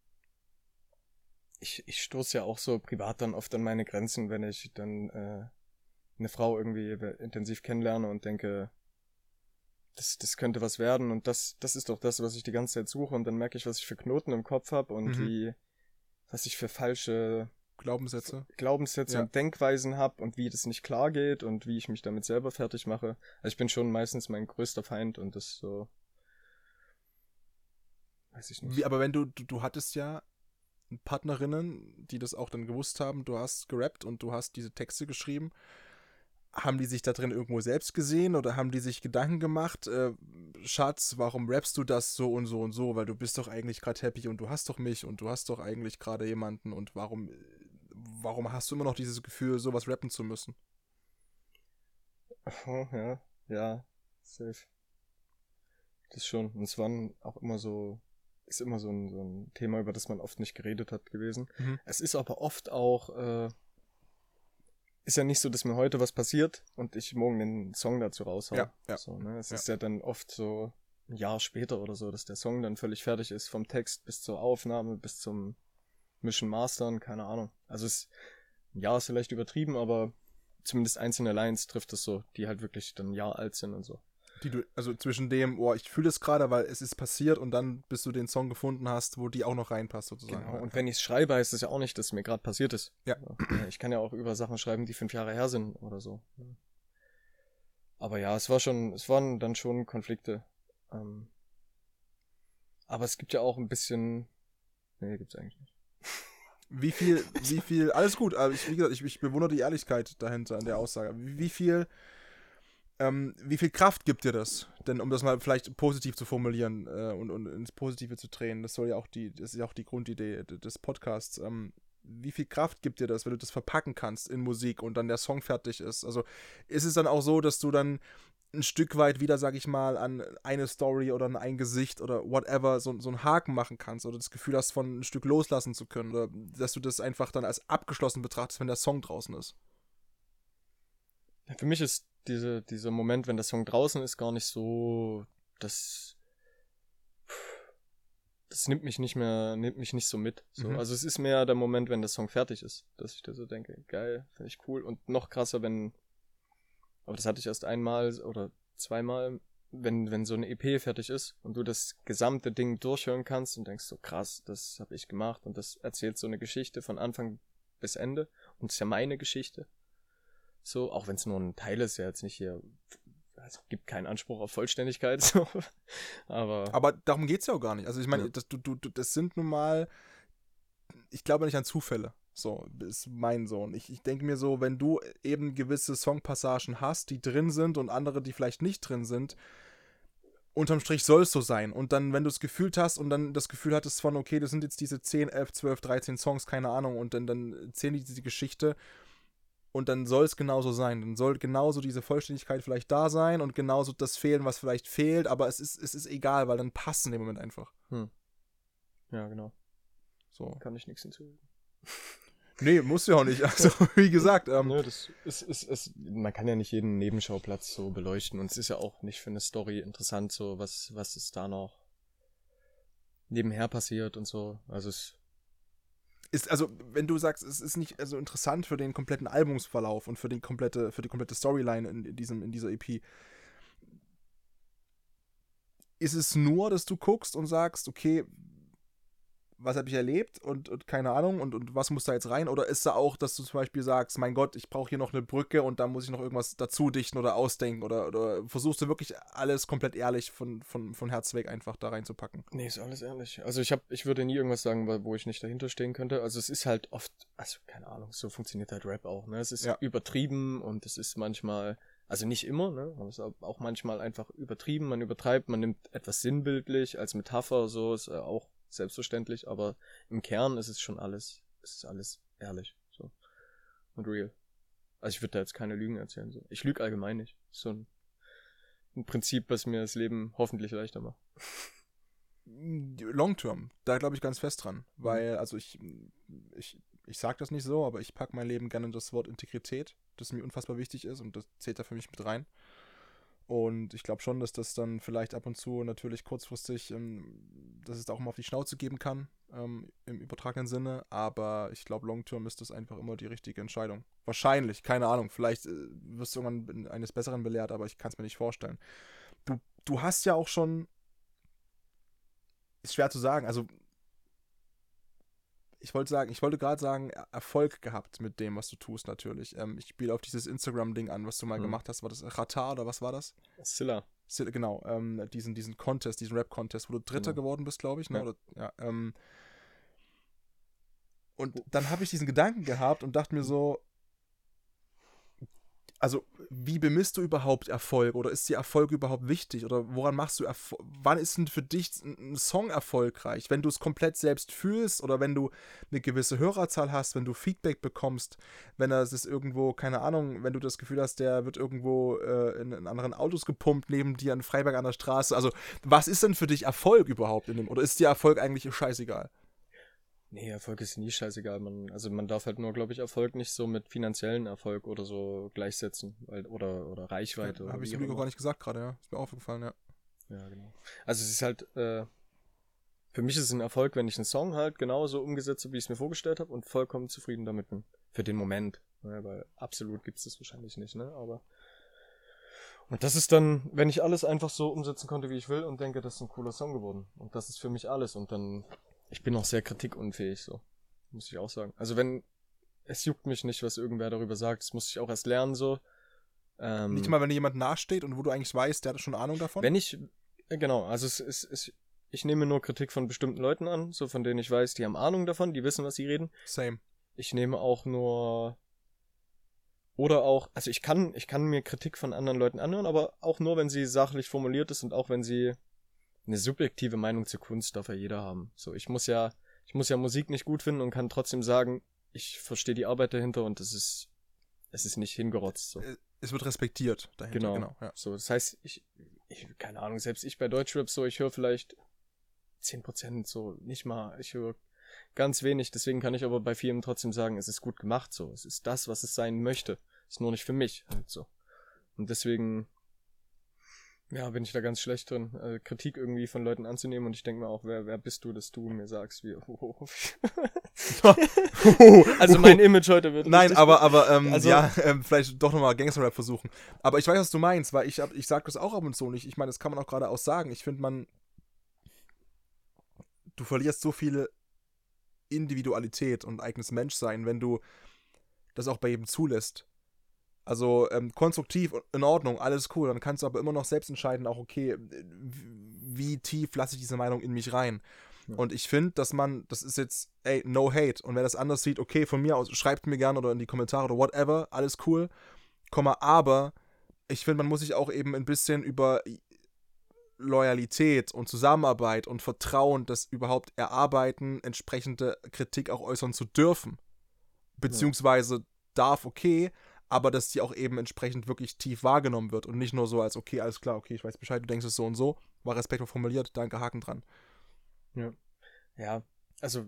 ich, ich stoße ja auch so privat dann oft an meine Grenzen, wenn ich dann äh, eine Frau irgendwie intensiv kennenlerne und denke, das, das könnte was werden und das, das ist doch das, was ich die ganze Zeit suche und dann merke ich, was ich für Knoten im Kopf habe und Mhm. wie, was ich für falsche Glaubenssätze. Glaubenssätze Ja. und Denkweisen habe und wie das nicht klar geht und wie ich mich damit selber fertig mache. Also ich bin schon meistens mein größter Feind und das so. Weiß ich nicht. Wie, aber wenn du, du, du hattest ja Partnerinnen, die das auch dann gewusst haben, du hast gerappt und du hast diese Texte geschrieben. Haben die sich da drin irgendwo selbst gesehen oder haben die sich Gedanken gemacht, äh, Schatz, warum rappst du das so und so und so? Weil du bist doch eigentlich gerade happy und du hast doch mich und du hast doch eigentlich gerade jemanden und warum, warum hast du immer noch dieses Gefühl, sowas rappen zu müssen? Oh, ja, ja, safe. Das schon. Und es waren auch immer so, ist immer so ein, so ein Thema, über das man oft nicht geredet hat gewesen. Mhm. Es ist aber oft auch, äh, ist ja nicht so, dass mir heute was passiert und ich morgen den Song dazu raushau. Ja, ja. So, ne? Es Ja. ist ja dann oft so ein Jahr später oder so, dass der Song dann völlig fertig ist, vom Text bis zur Aufnahme, bis zum Mischen Mastern, keine Ahnung. Also es, ein Jahr ist vielleicht übertrieben, aber zumindest einzelne Lines trifft es so, die halt wirklich dann ein Jahr alt sind und so. Die du, also zwischen dem, oh, ich fühle es gerade, weil es ist passiert und dann, bis du den Song gefunden hast, wo die auch noch reinpasst, sozusagen. Genau. Und wenn ich es schreibe, heißt es ja auch nicht, dass mir gerade passiert ist. Ja. Ich kann ja auch über Sachen schreiben, die fünf Jahre her sind oder so. Aber ja, es war schon, es waren dann schon Konflikte. Ähm, aber es gibt ja auch ein bisschen. Nee, gibt's eigentlich nicht. Wie viel, wie viel, alles gut, aber ich, wie gesagt, ich, ich bewundere die Ehrlichkeit dahinter an der Aussage. Wie, wie viel, ähm, wie viel Kraft gibt dir das? Denn um das mal vielleicht positiv zu formulieren äh, und, und ins Positive zu drehen, das soll ja auch die, das ist ja auch die Grundidee des Podcasts. Ähm, wie viel Kraft gibt dir das, wenn du das verpacken kannst in Musik und dann der Song fertig ist? Also ist es dann auch so, dass du dann ein Stück weit wieder, sag ich mal, an eine Story oder an ein Gesicht oder whatever so, so einen Haken machen kannst oder das Gefühl hast, von ein Stück loslassen zu können oder dass du das einfach dann als abgeschlossen betrachtest, wenn der Song draußen ist. Für mich ist diese, dieser Moment, wenn der Song draußen ist, gar nicht so, das, das nimmt mich nicht mehr, nimmt mich nicht so mit. So. Mhm. Also es ist mehr der Moment, wenn der Song fertig ist, dass ich da so denke, geil, finde ich cool. Und noch krasser, wenn, aber das hatte ich erst einmal oder zweimal, wenn, wenn so eine EP fertig ist und du das gesamte Ding durchhören kannst und denkst so, krass, das habe ich gemacht und das erzählt so eine Geschichte von Anfang bis Ende und es ist ja meine Geschichte. So, auch wenn es nur ein Teil ist, ja jetzt nicht hier, also gibt keinen Anspruch auf Vollständigkeit, so. aber. Aber darum geht es ja auch gar nicht. Also ich meine, Ja. das, du, du, das sind nun mal, ich glaube nicht an Zufälle. So, ist mein Sohn. Ich, ich denke mir so, wenn du eben gewisse Songpassagen hast, die drin sind und andere, die vielleicht nicht drin sind, unterm Strich soll es so sein. Und dann, wenn du es gefühlt hast und dann das Gefühl hattest von, okay, das sind jetzt diese 10, 11, 12, 13 Songs, keine Ahnung, und dann, dann erzählen die diese Geschichte und dann soll es genauso sein. Dann soll genauso diese Vollständigkeit vielleicht da sein und genauso das fehlen, was vielleicht fehlt, aber es ist, es ist egal, weil dann passt in dem Moment einfach. Ja, genau. So. Kann ich nichts hinzufügen. Nee, muss ja auch nicht. Also, wie gesagt, ähm, Nö, das ist, ist, ist, man kann ja nicht jeden Nebenschauplatz so beleuchten und es ist ja auch nicht für eine Story interessant, so was, was ist da noch nebenher passiert und so. Also es, ist, also, wenn du sagst, es ist nicht also interessant für den kompletten Albumsverlauf und für die komplette, für die komplette Storyline in, in diesem, in dieser EP, ist es nur, dass du guckst und sagst, okay, was habe ich erlebt und, und keine Ahnung und, und was muss da jetzt rein? Oder ist da auch, dass du zum Beispiel sagst, mein Gott, ich brauche hier noch eine Brücke und da muss ich noch irgendwas dazu dichten oder ausdenken oder, oder versuchst du wirklich alles komplett ehrlich von, von, von Herz weg einfach da reinzupacken? nee, ist alles ehrlich. Also ich hab, ich würde nie irgendwas sagen, wo wo ich nicht dahinter stehen könnte. Also es ist halt oft, also keine Ahnung, so funktioniert halt Rap auch, ne? Es ist Ja. übertrieben und es ist manchmal, also nicht immer, ne? Aber es ist auch manchmal einfach übertrieben, man übertreibt, man nimmt etwas sinnbildlich als Metapher, so ist äh, auch selbstverständlich, aber im Kern ist es schon alles, es ist alles ehrlich, so. Und real. Also ich würde da jetzt keine Lügen erzählen, so. Ich lüge allgemein nicht. So ein, ein Prinzip, was mir das Leben hoffentlich leichter macht. Long Term, da glaube ich ganz fest dran. Weil, also ich, ich, ich sage das nicht so, aber ich packe mein Leben gerne in das Wort Integrität, das mir unfassbar wichtig ist und das zählt da für mich mit rein. Und ich glaube schon, dass das dann vielleicht ab und zu natürlich kurzfristig, ähm, dass es da auch mal auf die Schnauze geben kann, ähm, im übertragenen Sinne. Aber ich glaube, Long Term ist das einfach immer die richtige Entscheidung. Wahrscheinlich, keine Ahnung. Vielleicht äh, wirst du irgendwann eines Besseren belehrt, aber ich kann es mir nicht vorstellen. Du, du hast ja auch schon ist schwer zu sagen. Also, ich wollte sagen, ich wollte gerade sagen, Er- Erfolg gehabt mit dem, was du tust, natürlich. Ähm, ich spiele auf dieses Instagram-Ding an, was du mal Mhm. gemacht hast. War das Rata oder was war das? Silla. Si- Genau, ähm, diesen, diesen Contest, diesen Rap-Contest, wo du Dritter Genau. geworden bist, glaube ich. Ne? Ja. Oder, ja, ähm, und dann habe ich diesen Gedanken gehabt und dachte mir so, also wie bemisst du überhaupt Erfolg oder ist dir Erfolg überhaupt wichtig oder woran machst du Erfolg? Wann ist denn für dich ein Song erfolgreich? Wenn du es komplett selbst fühlst oder wenn du eine gewisse Hörerzahl hast, wenn du Feedback bekommst, wenn das ist irgendwo, keine Ahnung, wenn du das Gefühl hast, der wird irgendwo äh, in, in anderen Autos gepumpt neben dir in Freiberg an der Straße. Also was ist denn für dich Erfolg überhaupt in dem oder ist dir Erfolg eigentlich scheißegal? Nee, Erfolg ist nie scheißegal. Man, also man darf halt nur, glaube ich, Erfolg nicht so mit finanziellen Erfolg oder so gleichsetzen. Weil, oder, oder Reichweite. oder Habe ich so gar nicht gesagt gerade, ja. Ist mir aufgefallen, ja. Ja, genau. Also es ist halt, äh, für mich ist es ein Erfolg, wenn ich einen Song halt genauso umgesetzt habe, wie ich es mir vorgestellt habe und vollkommen zufrieden damit bin. Für den Moment. Ne, weil absolut gibt's das wahrscheinlich nicht, ne? Aber. Und das ist dann, wenn ich alles einfach so umsetzen konnte, wie ich will und denke, das ist ein cooler Song geworden. Und das ist für mich alles. Und dann, ich bin auch sehr kritikunfähig, so. Muss ich auch sagen. Also wenn, es juckt mich nicht, was irgendwer darüber sagt. Das muss ich auch erst lernen, so. Ähm, Nicht mal, wenn dir jemand nachsteht und wo du eigentlich weißt, der hat schon Ahnung davon. wenn ich, äh, genau, also es ist, ich nehme nur Kritik von bestimmten Leuten an, so von denen ich weiß, die haben Ahnung davon, die wissen, was sie reden. Same. Ich nehme auch nur, oder auch, also ich kann, ich kann mir Kritik von anderen Leuten anhören, aber auch nur, wenn sie sachlich formuliert ist und auch wenn sie eine subjektive Meinung zur Kunst darf ja jeder haben. So, ich muss ja, ich muss ja Musik nicht gut finden und kann trotzdem sagen, ich verstehe die Arbeit dahinter und es ist, es ist nicht hingerotzt. So. Es wird respektiert dahinter, Genau. genau. ja. So, das heißt, ich, ich, keine Ahnung, selbst ich bei Deutschrap so, ich höre vielleicht 10% so, nicht mal, ich höre ganz wenig, deswegen kann ich aber bei vielen trotzdem sagen, es ist gut gemacht so, es ist das, was es sein möchte, ist nur nicht für mich halt so. Und deswegen, ja, bin ich da ganz schlecht drin, äh, Kritik irgendwie von Leuten anzunehmen und ich denke mir auch, wer, wer bist du, dass du mir sagst, wie, also mein Image heute wird Nein, aber, aber ähm, Also- ja, ähm, vielleicht doch nochmal Gangster-Rap versuchen. Aber ich weiß, was du meinst, weil ich, ich sag das auch ab und zu nicht. Ich meine, das kann man auch gerade auch sagen. Ich finde, man. Du verlierst so viele Individualität und eigenes Menschsein, wenn du das auch bei jedem zulässt. Also ähm, konstruktiv in Ordnung, alles cool. Dann kannst du aber immer noch selbst entscheiden, auch okay, wie tief lasse ich diese Meinung in mich rein. Ja. Und ich finde, dass man, das ist jetzt, ey, no hate. Und wer das anders sieht, okay, von mir aus, schreibt mir gerne oder in die Kommentare oder whatever, alles cool. Komma, aber ich finde, man muss sich auch eben ein bisschen über Loyalität und Zusammenarbeit und Vertrauen, das überhaupt erarbeiten, entsprechende Kritik auch äußern zu dürfen. Beziehungsweise ja. darf, okay, aber dass die auch eben entsprechend wirklich tief wahrgenommen wird und nicht nur so als, okay, alles klar, okay, ich weiß Bescheid, du denkst es so und so, war respektvoll formuliert, danke, Haken dran. Ja. Ja, also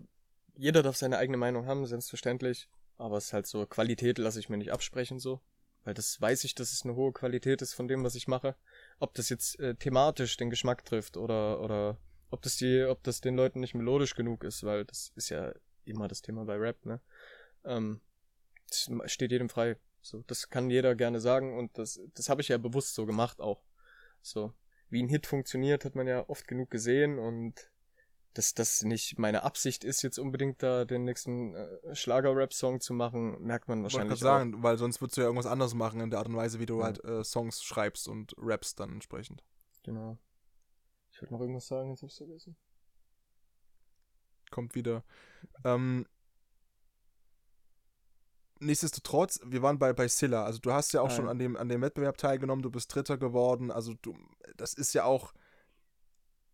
jeder darf seine eigene Meinung haben, selbstverständlich, aber es ist halt so, Qualität lasse ich mir nicht absprechen so, weil das weiß ich, dass es eine hohe Qualität ist von dem, was ich mache. Ob das jetzt äh, thematisch den Geschmack trifft oder, oder ob das die, ob das den Leuten nicht melodisch genug ist, weil das ist ja immer das Thema bei Rap, ne? Ähm, steht jedem frei, so, das kann jeder gerne sagen und das, das habe ich ja bewusst so gemacht auch. So, wie ein Hit funktioniert, hat man ja oft genug gesehen und dass das nicht meine Absicht ist, jetzt unbedingt da den nächsten äh, Schlager-Rap-Song zu machen, merkt man wahrscheinlich. Ich sagen, weil sonst würdest du ja irgendwas anderes machen in der Art und Weise, wie du ja. halt äh, Songs schreibst und rappst dann entsprechend. Genau. Ich wollte noch irgendwas sagen, jetzt hab's vergessen. Kommt wieder. Ähm, nichtsdestotrotz, wir waren bei, bei Silla. Also du hast ja auch Nein. schon an dem, an dem Wettbewerb teilgenommen, du bist Dritter geworden. Also du, das ist ja auch,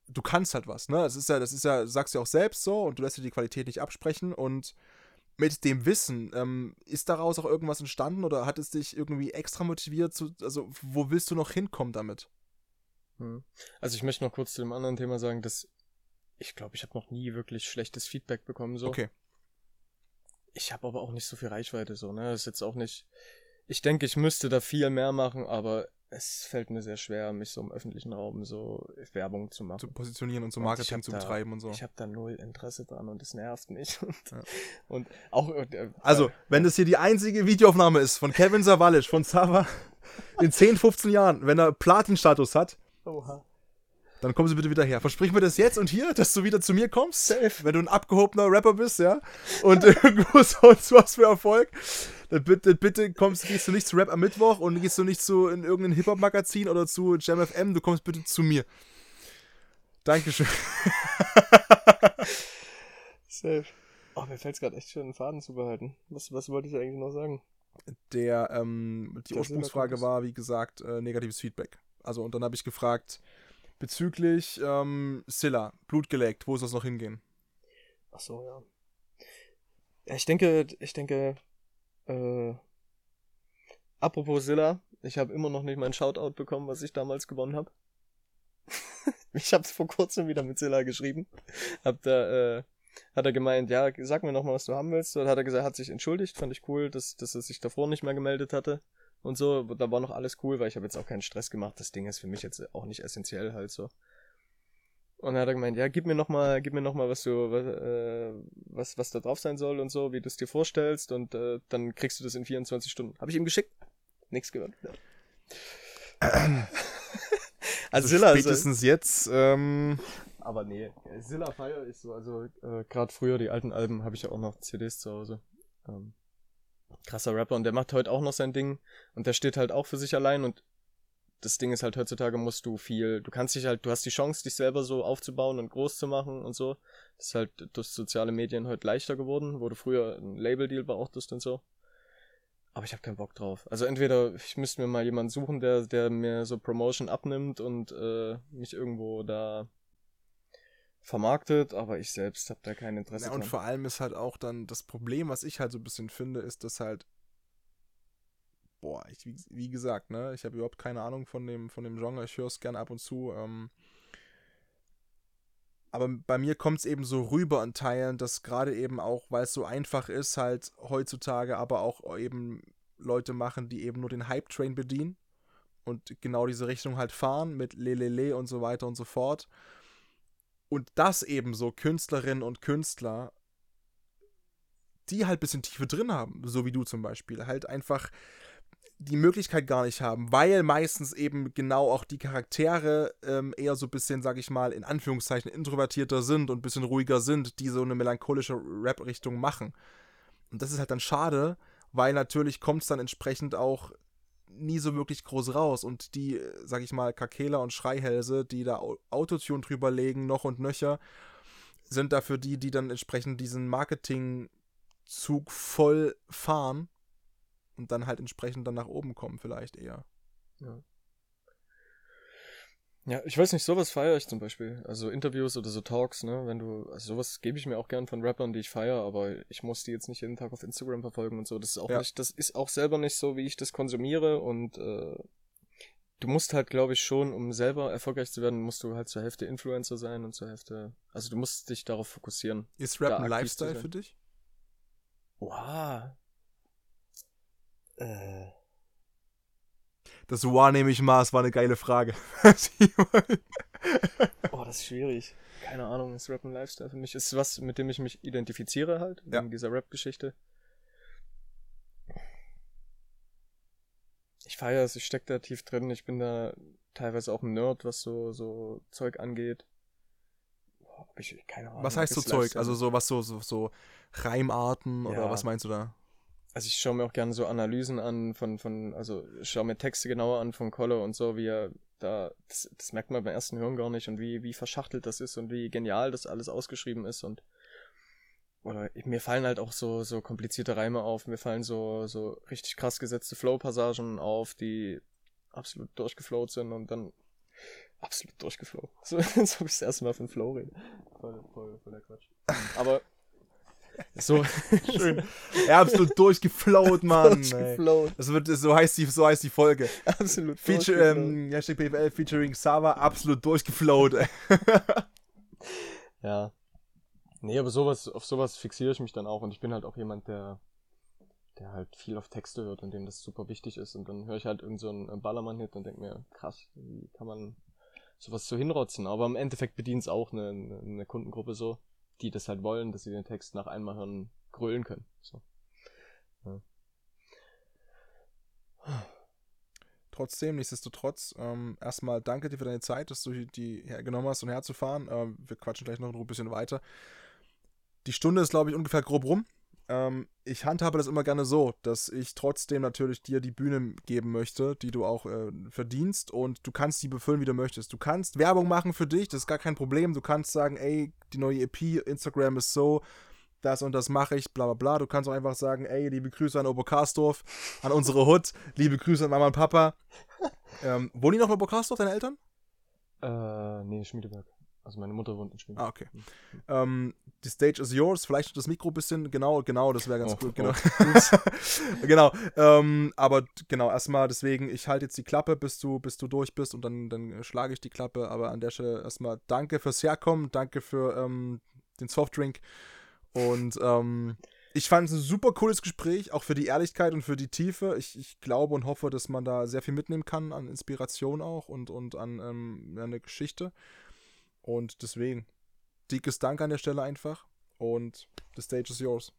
du kannst halt was, ne? Das ist ja, das ist ja, sagst du ja auch selbst so und du lässt dir die Qualität nicht absprechen und mit dem Wissen, ähm, ist daraus auch irgendwas entstanden oder hat es dich irgendwie extra motiviert? Zu, also, wo willst du noch hinkommen damit? Hm. Also, ich möchte noch kurz zu dem anderen Thema sagen, dass ich glaube, ich habe noch nie wirklich schlechtes Feedback bekommen. So. Okay. Ich habe aber auch nicht so viel Reichweite, so, ne? Das ist jetzt auch nicht. Ich denke, ich müsste da viel mehr machen, aber es fällt mir sehr schwer, mich so im öffentlichen Raum so Werbung zu machen. Zu positionieren und so Marketing zu betreiben da, und so. Ich habe da null Interesse dran und es nervt mich. Und, ja. und auch. Äh, also, äh, wenn das hier die einzige Videoaufnahme ist von Kevin Savalic, von Sava in 10, 15 Jahren, wenn er Platin-Status hat, Oha. Dann kommen Sie bitte wieder her. Versprich mir das jetzt und hier, dass du wieder zu mir kommst. Safe. Wenn du ein abgehobener Rapper bist, ja. Und irgendwo sonst was für Erfolg. Dann bitte, bitte kommst, gehst du nicht zu Rap am Mittwoch und gehst du nicht zu in irgendein Hip-Hop-Magazin oder zu Jam FM. Du kommst bitte zu mir. Dankeschön. Safe. Oh, mir fällt es gerade echt schön, einen Faden zu behalten. Was, was wollte ich eigentlich noch sagen? Der, ähm, die Ursprungsfrage war, wie gesagt, äh, negatives Feedback. Also, und dann habe ich gefragt, bezüglich ähm, Silla, Blut geleckt, wo soll es noch hingehen? Ach so, ja. Ich denke, ich denke, äh, apropos Silla, ich habe immer noch nicht mein Shoutout bekommen, was ich damals gewonnen habe. ich habe vor kurzem wieder mit Silla geschrieben. Hab da, äh, hat er gemeint, ja, sag mir noch mal, was du haben willst. Und hat er gesagt, hat sich entschuldigt, fand ich cool, dass, dass er sich davor nicht mehr gemeldet hatte und so. Da war noch alles cool, weil ich habe jetzt auch keinen Stress gemacht. Das Ding ist für mich jetzt auch nicht essentiell halt so. Und dann hat er gemeint, ja, gib mir noch mal, gib mir noch mal, was du, was, äh, was, was da drauf sein soll und so, wie du es dir vorstellst und äh, dann kriegst du das in 24 Stunden. Habe ich ihm geschickt? Nichts gehört. Ja. also Silla spätestens also, jetzt. Ähm aber nee, Silla feier ich so. Also äh, gerade früher die alten Alben habe ich ja auch noch CDs zu Hause. Ähm, krasser Rapper und der macht heute auch noch sein Ding und der steht halt auch für sich allein und das Ding ist halt heutzutage musst du viel, du kannst dich halt, du hast die Chance, dich selber so aufzubauen und groß zu machen und so. Das ist halt durch soziale Medien heute leichter geworden, wo du früher ein Label-Deal brauchtest und so. Aber ich habe keinen Bock drauf. Also entweder ich müsste mir mal jemanden suchen, der, der mir so Promotion abnimmt und äh, mich irgendwo da vermarktet, aber ich selbst habe da kein Interesse. Ja, und dran. vor allem ist halt auch dann das Problem, was ich halt so ein bisschen finde, ist, dass halt boah, ich, wie, wie gesagt, ne, ich habe überhaupt keine Ahnung von dem, von dem Genre, ich höre es gerne ab und zu. Ähm, aber bei mir kommt es eben so rüber in Teilen, dass gerade eben auch, weil es so einfach ist, halt heutzutage aber auch eben Leute machen, die eben nur den Hype-Train bedienen und genau diese Richtung halt fahren mit Lelele und so weiter und so fort und das eben so Künstlerinnen und Künstler, die halt ein bisschen Tiefe drin haben, so wie du zum Beispiel, halt einfach die Möglichkeit gar nicht haben, weil meistens eben genau auch die Charaktere ähm, eher so ein bisschen, sag ich mal, in Anführungszeichen introvertierter sind und ein bisschen ruhiger sind, die so eine melancholische Rap-Richtung machen. Und das ist halt dann schade. weil natürlich kommt es dann entsprechend auch nie so wirklich groß raus. Und die, sag ich mal, Kakeler und Schreihälse, die da Autotune drüber legen, noch und nöcher, sind dafür die, die dann entsprechend diesen Marketingzug voll fahren und dann halt entsprechend dann nach oben kommen, vielleicht eher. Ja. Ja, ich weiß nicht, sowas feiere ich zum Beispiel. Also Interviews oder so Talks, ne? Wenn du, also sowas gebe ich mir auch gern von Rappern, die ich feiere, aber ich muss die jetzt nicht jeden Tag auf Instagram verfolgen und so. Das ist auch ja. nicht, das ist auch selber nicht so, wie ich das konsumiere und äh, du musst halt, glaube ich, schon, um selber erfolgreich zu werden, musst du halt zur Hälfte Influencer sein und zur Hälfte, also du musst dich darauf fokussieren. Ist Rap ein Lifestyle für dich? Wow. Äh. Das War nehme ich mal, es war eine geile Frage. oh, das ist schwierig. Keine Ahnung, ist Rap ein Lifestyle für mich? Ist was, mit dem ich mich identifiziere halt, ja. in dieser Rap-Geschichte. Ich feiere es, ich stecke da tief drin, ich bin da teilweise auch ein Nerd, was so, so Zeug angeht. Boah, ich, keine Ahnung. Was heißt so Zeug? Also so was so, so, so Reimarten ja. oder was meinst du da? Also ich schaue mir auch gerne so Analysen an von, von, also schaue mir Texte genauer an von Kolle und so, wie er da, das, das merkt man beim ersten Hören gar nicht und wie, wie verschachtelt das ist und wie genial das alles ausgeschrieben ist und oder mir fallen halt auch so, so komplizierte Reime auf, mir fallen so, so richtig krass gesetzte Flow-Passagen auf, die absolut durchgeflowt sind und dann absolut durchgeflowt. So, als ob ich das erste Mal von Flow rede. Voll, voll, voll der Quatsch. Aber so. Schön. Ja, absolut durchgeflowt, Mann. Durchgeflowt. Das wird, so heißt die, so heißt die Folge. Absolut Feature, ähm, Hashtag PFL featuring Sava, absolut durchgeflowt. ja. Nee, aber sowas, auf sowas fixiere ich mich dann auch und ich bin halt auch jemand, der, der halt viel auf Texte hört und dem das super wichtig ist und dann höre ich halt irgendeinen so Ballermann-Hit und denke mir, krass, wie kann man sowas so hinrotzen? Aber im Endeffekt bedient es auch eine, eine Kundengruppe so die das halt wollen, dass sie den Text nach einmal hören grölen können. So. Ja. Trotzdem, nichtsdestotrotz, ähm, erstmal danke dir für deine Zeit, dass du die hergenommen hast, um herzufahren. Ähm, wir quatschen gleich noch ein bisschen weiter. Die Stunde ist, glaube ich, ungefähr grob rum. Ähm, ich handhabe das immer gerne so, dass ich trotzdem natürlich dir die Bühne geben möchte, die du auch äh, verdienst und du kannst die befüllen, wie du möchtest. Du kannst Werbung machen für dich, das ist gar kein Problem. Du kannst sagen, ey, die neue EP, Instagram ist so, das und das mache ich, bla bla bla. Du kannst auch einfach sagen, ey, liebe Grüße an Oberkarsdorf, an unsere Hut, liebe Grüße an Mama und Papa. ähm, wohnen die noch in Oberkarsdorf, deine Eltern? Äh, nee, Schmiedeberg. Also meine Mutter wohnt in Schweden. Ah, okay. Ähm, die Stage is yours. Vielleicht das Mikro ein bisschen. Genau, genau, das wäre ganz oh, cool. Genau. Oh. genau. Ähm, aber genau, erstmal deswegen, ich halte jetzt die Klappe, bis du, bis du durch bist und dann, dann schlage ich die Klappe. Aber an der Stelle erstmal danke fürs Herkommen, danke für ähm, den Softdrink. Und ähm, ich fand es ein super cooles Gespräch, auch für die Ehrlichkeit und für die Tiefe. Ich, ich glaube und hoffe, dass man da sehr viel mitnehmen kann an Inspiration auch und, und an ähm, eine Geschichte. Und deswegen, dickes Dank an der Stelle einfach. Und the stage is yours.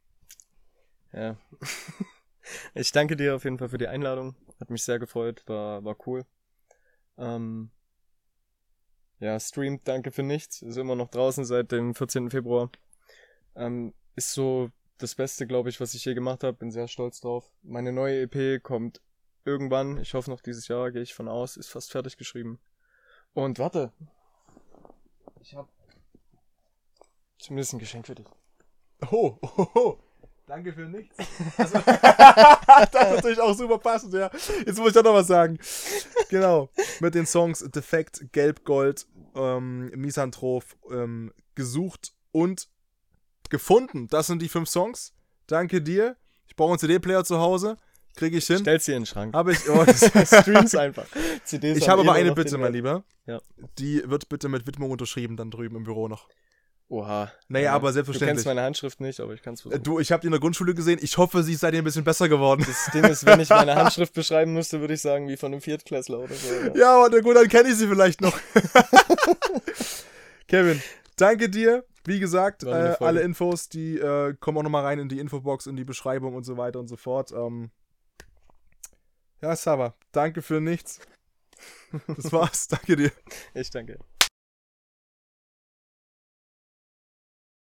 Ja. ich danke dir auf jeden Fall für die Einladung. Hat mich sehr gefreut, war, war cool. Ähm, ja, streamt, danke für nichts. Ist immer noch draußen seit dem 14. Februar. Ähm, ist so das Beste, glaube ich, was ich je gemacht habe. Bin sehr stolz drauf. Meine neue EP kommt irgendwann. Ich hoffe noch dieses Jahr, gehe ich von aus. Ist fast fertig geschrieben. Und warte, ich habe zumindest ein Geschenk für dich. Oh, oh, oh. Danke für nichts. Also, das ist natürlich auch super passend, ja. Jetzt muss ich doch noch was sagen. Genau. Mit den Songs Defekt, Gelb, Gold, ähm, Misanthrop, ähm, gesucht und gefunden. Das sind die fünf Songs. Danke dir. Ich brauche einen CD-Player zu Hause. Kriege ich hin. Stell's hier in den Schrank. Habe ich. Oh, Streams einfach. CDs ich habe aber eine Bitte, mein Lieber. Ja. Die wird bitte mit Widmung unterschrieben, dann drüben im Büro noch. Oha. Naja, ja, aber selbstverständlich. Du kennst meine Handschrift nicht, aber ich kann es versuchen. Du, ich habe die in der Grundschule gesehen. Ich hoffe, sie ist seitdem ein bisschen besser geworden. Das Ding ist, wenn ich meine Handschrift beschreiben müsste, würde ich sagen, wie von einem Viertklässler oder so. Ja, ja aber gut, dann kenne ich sie vielleicht noch. Kevin, danke dir. Wie gesagt, äh, alle Infos, die äh, kommen auch nochmal rein in die Infobox, in die Beschreibung und so weiter und so fort. Ähm, ja, Sava, danke für nichts. Das war's. danke dir. Ich danke.